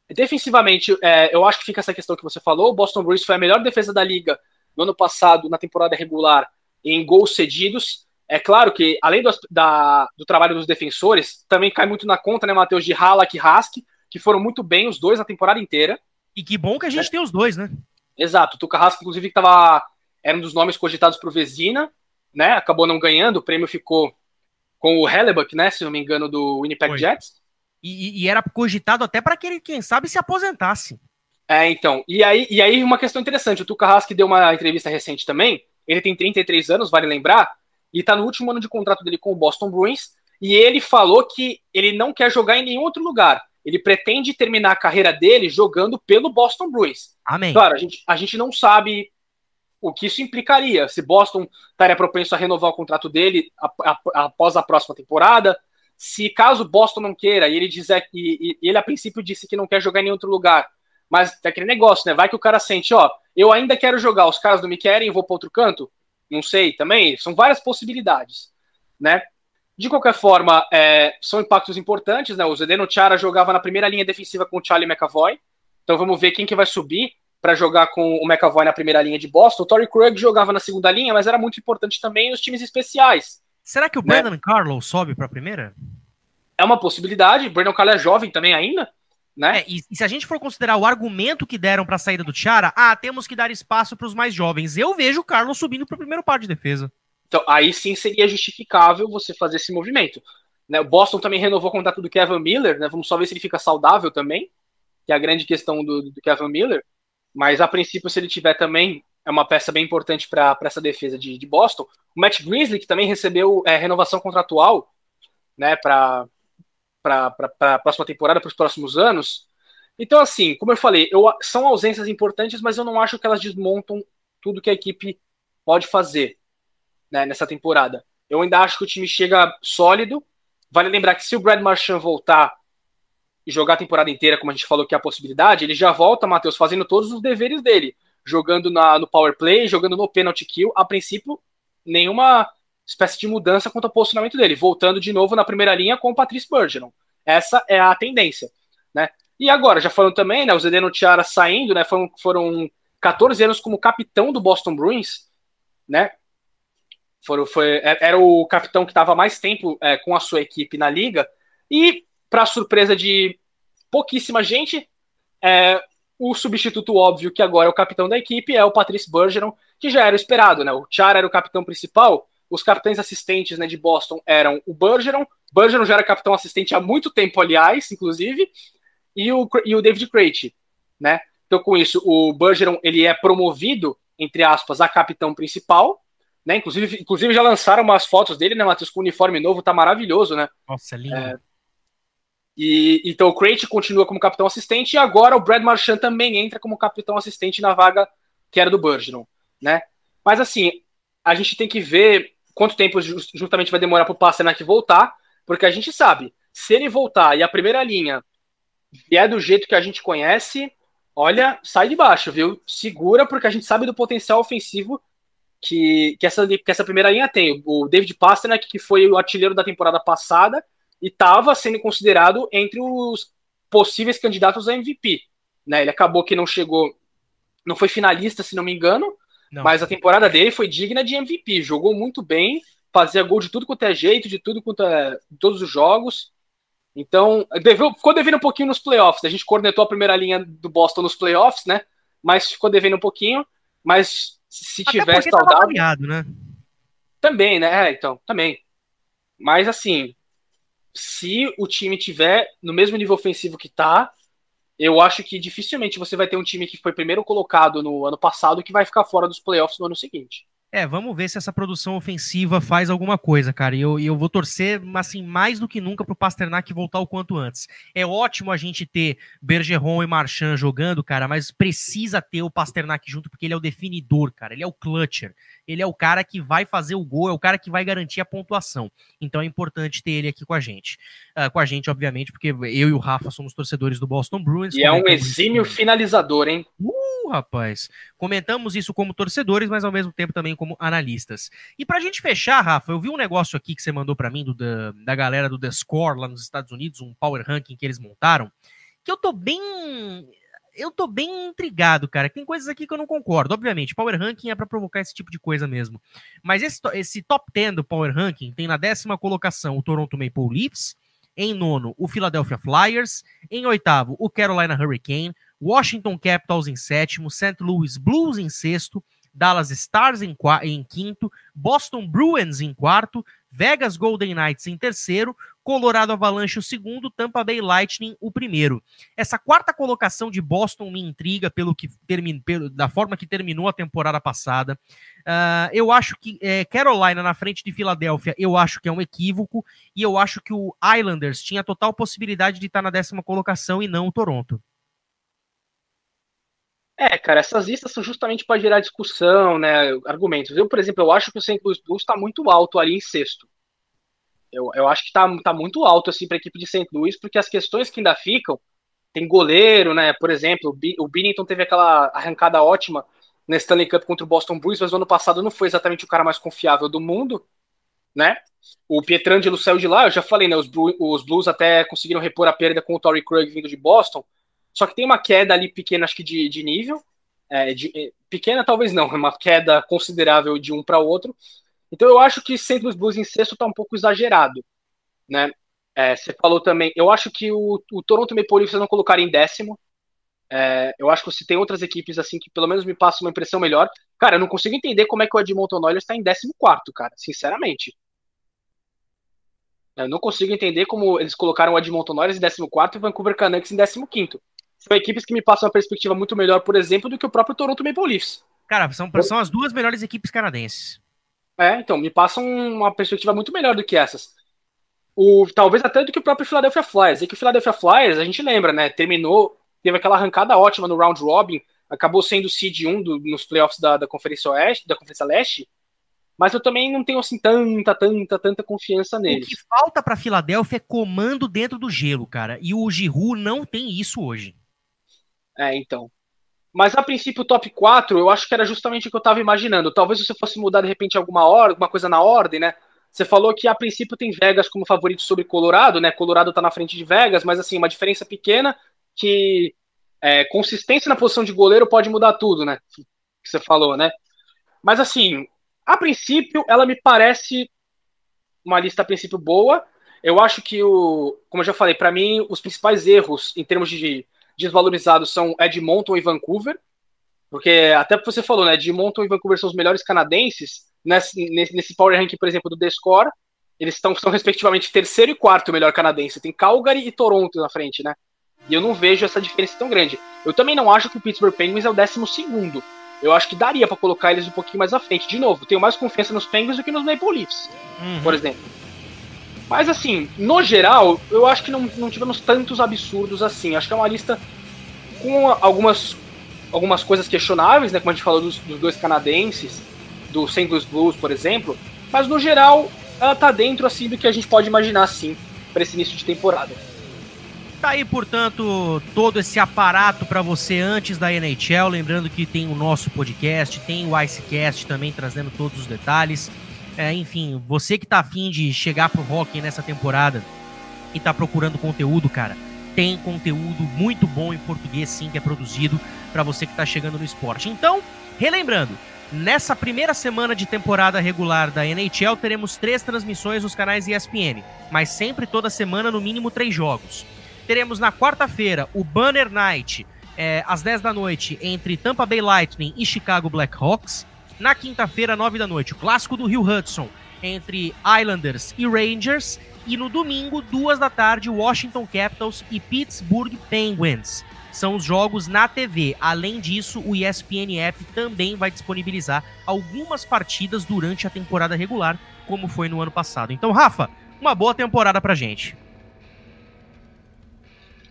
Defensivamente, é, eu acho que fica essa questão que você falou. O Boston Bruins foi a melhor defesa da liga no ano passado, na temporada regular, em gols cedidos. É claro que, além do, da, do trabalho dos defensores, também cai muito na conta, né, Matheus, de Halak e Rask, que foram muito bem os dois na temporada inteira. E que bom que a gente é. tem os dois, né? Exato. O Tuca Rask, inclusive, que tava, era um dos nomes cogitados para o Vezina, né? Acabou não ganhando, o prêmio ficou com o Hellebuck, né? Se não me engano, do Winnipeg Foi. Jets. E, e, era cogitado até para que ele, quem sabe, se aposentasse. É, então. E aí, e aí uma questão interessante. O Tuca Hask deu uma entrevista recente também. Ele tem 33 anos, vale lembrar, e tá no último ano de contrato dele com o Boston Bruins. E ele falou que ele não quer jogar em nenhum outro lugar. Ele pretende terminar a carreira dele jogando pelo Boston Bruins. Amém. Claro, a gente, a gente não sabe o que isso implicaria. Se Boston estaria propenso a renovar o contrato dele após a próxima temporada, se caso Boston não queira, e ele dizer que ele a princípio disse que não quer jogar em outro lugar, mas é aquele negócio, né? Vai que o cara sente, ó, eu ainda quero jogar, os caras não me querem, vou para outro canto. Não sei, também são várias possibilidades, né? De qualquer forma, é, são impactos importantes, né? O Zdeno Chara jogava na primeira linha defensiva com o Charlie McAvoy, então vamos ver quem que vai subir para jogar com o McAvoy na primeira linha de Boston. O Torrey Krug jogava na segunda linha, mas era muito importante também nos times especiais. Será que o né? Brandon Carlo sobe para a primeira? É uma possibilidade. O Brandon Carlo é jovem também ainda, né? É, e, e, se a gente for considerar o argumento que deram para a saída do Tiara, ah, temos que dar espaço para os mais jovens. Eu vejo o Carlos subindo para o primeiro par de defesa. Então, aí sim seria justificável você fazer esse movimento. Né, o Boston também renovou o contrato do Kevin Miller, né? Vamos só ver se ele fica saudável também, que é a grande questão do, do Kevin Miller. Mas a princípio, se ele tiver também, é uma peça bem importante para essa defesa de, de, Boston. O Matt Grizzly, que também recebeu é, renovação contratual né, para a próxima temporada, para os próximos anos. Então, assim, como eu falei, eu, são ausências importantes, mas eu não acho que elas desmontam tudo que a equipe pode fazer né, nessa temporada. Eu ainda acho que o time chega sólido. Vale lembrar que se o Brad Marchand voltar e jogar a temporada inteira, como a gente falou que é a possibilidade, ele já volta, Matheus, fazendo todos os deveres dele. Jogando na, no power play, jogando no penalty kill. A princípio, nenhuma espécie de mudança quanto ao posicionamento dele. Voltando de novo na primeira linha com o Patrice Bergeron. Essa é a tendência, né? E agora, já falando também, né, o Zdeno Tiara saindo, né, foram, foram 14 anos como capitão do Boston Bruins, né? Foram, foi, é, era o capitão que estava mais tempo é, com a sua equipe na liga. E para surpresa de pouquíssima gente, é, o substituto óbvio, que agora é o capitão da equipe, é o Patrice Bergeron, que já era esperado, né? O Chara era o capitão principal, os capitães assistentes né, de Boston eram o Bergeron, Bergeron já era capitão assistente há muito tempo, aliás, inclusive, e o, e o David Crate, né? Então, com isso, o Bergeron ele é promovido entre aspas, a capitão principal, né? Inclusive, inclusive já lançaram umas fotos dele, né, Matheus, com o uniforme novo, tá maravilhoso, né? Nossa, lindo. É, e, então o Crate continua como capitão assistente e agora o Brad Marchand também entra como capitão assistente na vaga que era do Bergeron, né? Mas assim, a gente tem que ver quanto tempo justamente vai demorar para o Pasternak voltar, porque a gente sabe, se ele voltar e a primeira linha vier do jeito que a gente conhece, olha, sai de baixo, viu? Segura, porque a gente sabe do potencial ofensivo que, que, essa, que essa primeira linha tem. O David Pasternak, que foi o artilheiro da temporada passada, e estava sendo considerado entre os possíveis candidatos a MVP. Né? Ele acabou que não chegou, não foi finalista, se não me engano, não. mas a temporada dele foi digna de MVP. Jogou muito bem, fazia gol de tudo quanto é jeito, de tudo quanto é, de todos os jogos. Então, deveu, ficou devendo um pouquinho nos playoffs. A gente cornetou a primeira linha do Boston nos playoffs, né? Mas ficou devendo um pouquinho. Mas se Até tivesse saudável. Né? Também, né? É, então, também. Mas assim, se o time tiver no mesmo nível ofensivo que tá, eu acho que dificilmente você vai ter um time que foi primeiro colocado no ano passado que vai ficar fora dos playoffs no ano seguinte. É, vamos ver se essa produção ofensiva faz alguma coisa, cara. E eu, eu vou torcer, assim, mais do que nunca pro Pasternak voltar o quanto antes. É ótimo a gente ter Bergeron e Marchand jogando, cara, mas precisa ter o Pasternak junto, porque ele é o definidor, cara. Ele é o clutcher. Ele é o cara que vai fazer o gol, é o cara que vai garantir a pontuação. Então é importante ter ele aqui com a gente. Uh, com a gente, obviamente, porque eu e o Rafa somos torcedores do Boston Bruins. E é um exímio finalizador, hein? Uh! rapaz. Comentamos isso como torcedores, mas ao mesmo tempo também como analistas. E pra gente fechar, Rafa, eu vi um negócio aqui que você mandou para mim do, da, da galera do The Score lá nos Estados Unidos, um power ranking que eles montaram, que eu tô bem eu tô bem intrigado, cara. Tem coisas aqui que eu não concordo. Obviamente, Power Ranking é para provocar esse tipo de coisa mesmo. Mas esse, esse top 10 do Power Ranking tem na décima colocação o Toronto Maple Leafs, em nono o Philadelphia Flyers, em oitavo o Carolina Hurricane, Washington Capitals em sétimo, St. Louis Blues em sexto, Dallas Stars em, em, quinto, Boston Bruins em quarto, Vegas Golden Knights em terceiro, Colorado Avalanche o segundo, Tampa Bay Lightning o primeiro. Essa quarta colocação de Boston me intriga pelo que pelo, da forma que terminou a temporada passada. Uh, eu acho que é, Carolina na frente de Filadélfia, eu acho que é um equívoco e eu acho que o Islanders tinha total possibilidade de estar na décima colocação e não o Toronto. É, cara, essas listas são justamente para gerar discussão, né, argumentos. Eu, por exemplo, eu acho que o St. Louis Blues está muito alto ali em sexto. Eu, eu acho que está tá muito alto assim para a equipe de St. Louis, porque as questões que ainda ficam, tem goleiro, né, por exemplo, o Binnington teve aquela arrancada ótima na Stanley Cup contra o Boston Bruins, mas no ano passado não foi exatamente o cara mais confiável do mundo, né? O Pietrangelo saiu de lá, eu já falei, né, os, os Blues até conseguiram repor a perda com o Torrey Krug vindo de Boston, só que tem uma queda ali pequena, acho que de, de nível. É, de, é, pequena talvez não, é uma queda considerável de um para o outro. Então eu acho que St. Louis Blues em sexto está um pouco exagerado. Né? É, você falou também, eu acho que o, o Toronto Maple Leafs não colocaram em décimo. É, eu acho que se tem outras equipes assim que pelo menos me passam uma impressão melhor. Cara, eu não consigo entender como é que o Edmonton Oilers está em 14, cara, sinceramente. Eu não consigo entender como eles colocaram o Edmonton Oilers em 14 e o Vancouver Canucks em 15 são equipes que me passam uma perspectiva muito melhor, por exemplo, do que o próprio Toronto Maple Leafs. Cara, são, são as duas melhores equipes canadenses. É, então, me passam uma perspectiva muito melhor do que essas. O, talvez até do que o próprio Philadelphia Flyers. E que o Philadelphia Flyers, a gente lembra, né? Terminou, teve aquela arrancada ótima no round robin, acabou sendo seed 1 do, nos playoffs da, da Conferência Oeste, da Conferência Leste. Mas eu também não tenho assim tanta, tanta, tanta confiança neles. O que falta para Filadélfia é comando dentro do gelo, cara. E o Giroud não tem isso hoje. É, então. Mas a princípio, o top 4, eu acho que era justamente o que eu estava imaginando. Talvez você fosse mudar de repente alguma ordem, alguma coisa na ordem, né? Você falou que a princípio tem Vegas como favorito sobre Colorado, né? Colorado está na frente de Vegas, mas assim, uma diferença pequena que é, consistência na posição de goleiro pode mudar tudo, né? Que você falou, né? Mas assim, a princípio, ela me parece uma lista a princípio boa. Eu acho que o, como eu já falei, para mim os principais erros em termos de desvalorizados são Edmonton e Vancouver, porque até você falou, né, Edmonton e Vancouver são os melhores canadenses, nesse, nesse power ranking, por exemplo, do The Score, eles estão, são respectivamente terceiro e quarto melhor canadense, tem Calgary e Toronto na frente, né, e eu não vejo essa diferença tão grande. Eu também não acho que o Pittsburgh Penguins é o décimo segundo, eu acho que daria para colocar eles um pouquinho mais à frente. De novo, tenho mais confiança nos Penguins do que nos Maple Leafs, uhum. por exemplo. Mas assim, no geral, eu acho que não, não tivemos tantos absurdos assim. Acho que é uma lista com algumas, algumas coisas questionáveis, né? Como a gente falou dos, dos dois canadenses, do St. Louis Blues, por exemplo. Mas no geral, ela tá dentro assim do que a gente pode imaginar sim para esse início de temporada. Tá aí, portanto, todo esse aparato para você antes da NHL. Lembrando que tem o nosso podcast, tem o Icecast também trazendo todos os detalhes. É, enfim, você que tá afim de chegar pro hockey nessa temporada e tá procurando conteúdo, cara, tem conteúdo muito bom em português, sim, que é produzido para você que tá chegando no esporte. Então, relembrando, nessa primeira semana de temporada regular da NHL, teremos três transmissões nos canais ESPN, mas sempre toda semana, no mínimo, três jogos. Teremos na quarta-feira o Banner Night, é, às 10 da noite, entre Tampa Bay Lightning e Chicago Blackhawks. Na quinta-feira, 9 da noite, o clássico do Rio Hudson, entre Islanders e Rangers. E no domingo, duas da tarde, Washington Capitals e Pittsburgh Penguins. São os jogos na TV. Além disso, o ESPN App também vai disponibilizar algumas partidas durante a temporada regular, como foi no ano passado. Então, Rafa, uma boa temporada pra gente.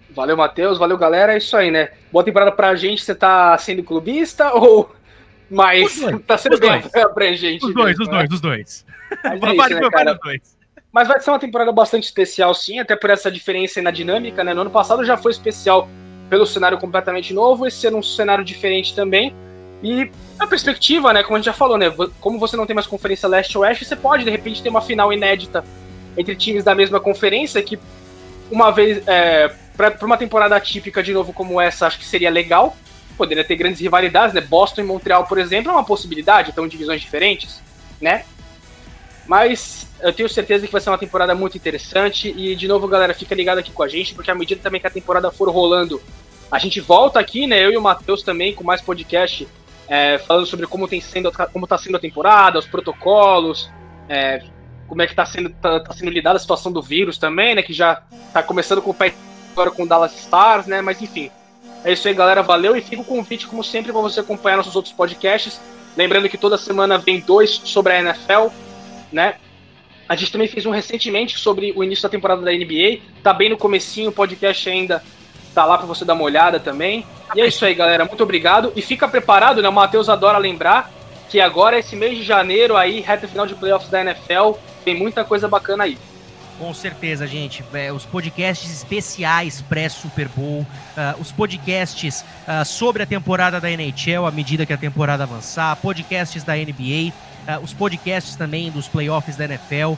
Valeu, Matheus. Valeu, galera. É isso aí, né? Boa temporada pra gente. Você tá sendo clubista ou. Mas tá sendo bem abrangente. Os dois, os dois, os dois. Mas, vai ser uma temporada bastante especial, sim, até por essa diferença na dinâmica, né? No ano passado já foi especial pelo cenário completamente novo, esse ano um cenário diferente também. E a perspectiva, né? Como a gente já falou, né? Como você não tem mais conferência leste-oeste, você pode, de repente, ter uma final inédita entre times da mesma conferência, que uma vez. É, para uma temporada típica de novo como essa, acho que seria legal. Poderia ter grandes rivalidades, né? Boston e Montreal, por exemplo, é uma possibilidade, estão em divisões diferentes, né? Mas eu tenho certeza que vai ser uma temporada muito interessante. E, de novo, galera, fica ligado aqui com a gente, porque à medida também que a temporada for rolando, a gente volta aqui, né? Eu e o Matheus também, com mais podcast, é, falando sobre como tem sendo, como tá sendo a temporada, os protocolos, é, como é que tá sendo, tá, tá, sendo lidada a situação do vírus também, né? Que já tá começando com o pé agora com o Dallas Stars, né? Mas enfim. É isso aí, galera. Valeu e fica o convite, como sempre, para você acompanhar nossos outros podcasts. Lembrando que toda semana vem dois sobre a NFL, né? A gente também fez um recentemente sobre o início da temporada da NBA. Tá bem no comecinho, o podcast ainda tá lá para você dar uma olhada também. E é isso aí, galera. Muito obrigado. E fica preparado, né? O Matheus adora lembrar que agora, esse mês de janeiro, aí, reta final de playoffs da NFL, tem muita coisa bacana aí. Com certeza, gente. É, os podcasts especiais pré-Super Bowl, uh, os podcasts uh, sobre a temporada da NHL à medida que a temporada avançar, podcasts da NBA, uh, ah, os podcasts também dos playoffs da NFL.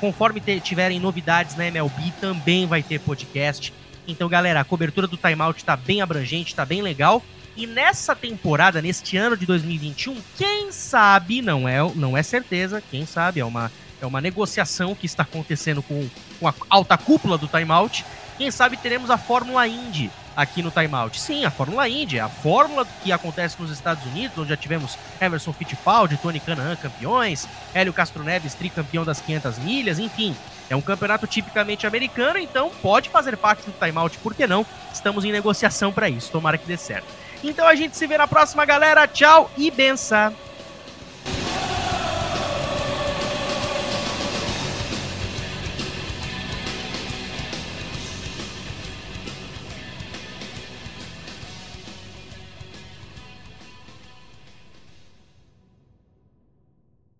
conforme tiverem novidades na MLB, também vai ter podcast. Então, galera, a cobertura do timeout está bem abrangente, está bem legal. E nessa temporada, neste ano de 2021, quem sabe, não é, não é certeza, quem sabe, é uma é uma negociação que está acontecendo com, com a alta cúpula do timeout. Quem sabe teremos a Fórmula Indy aqui no timeout. Sim, a Fórmula Indy, a fórmula que acontece nos Estados Unidos, onde já tivemos Emerson Fittipaldi, Tony Canaan campeões, Hélio Castro Neves tricampeão das 500 milhas, enfim. É um campeonato tipicamente americano, então pode fazer parte do timeout, por que não? Estamos em negociação para isso, tomara que dê certo. Então a gente se vê na próxima, galera. Tchau e benção!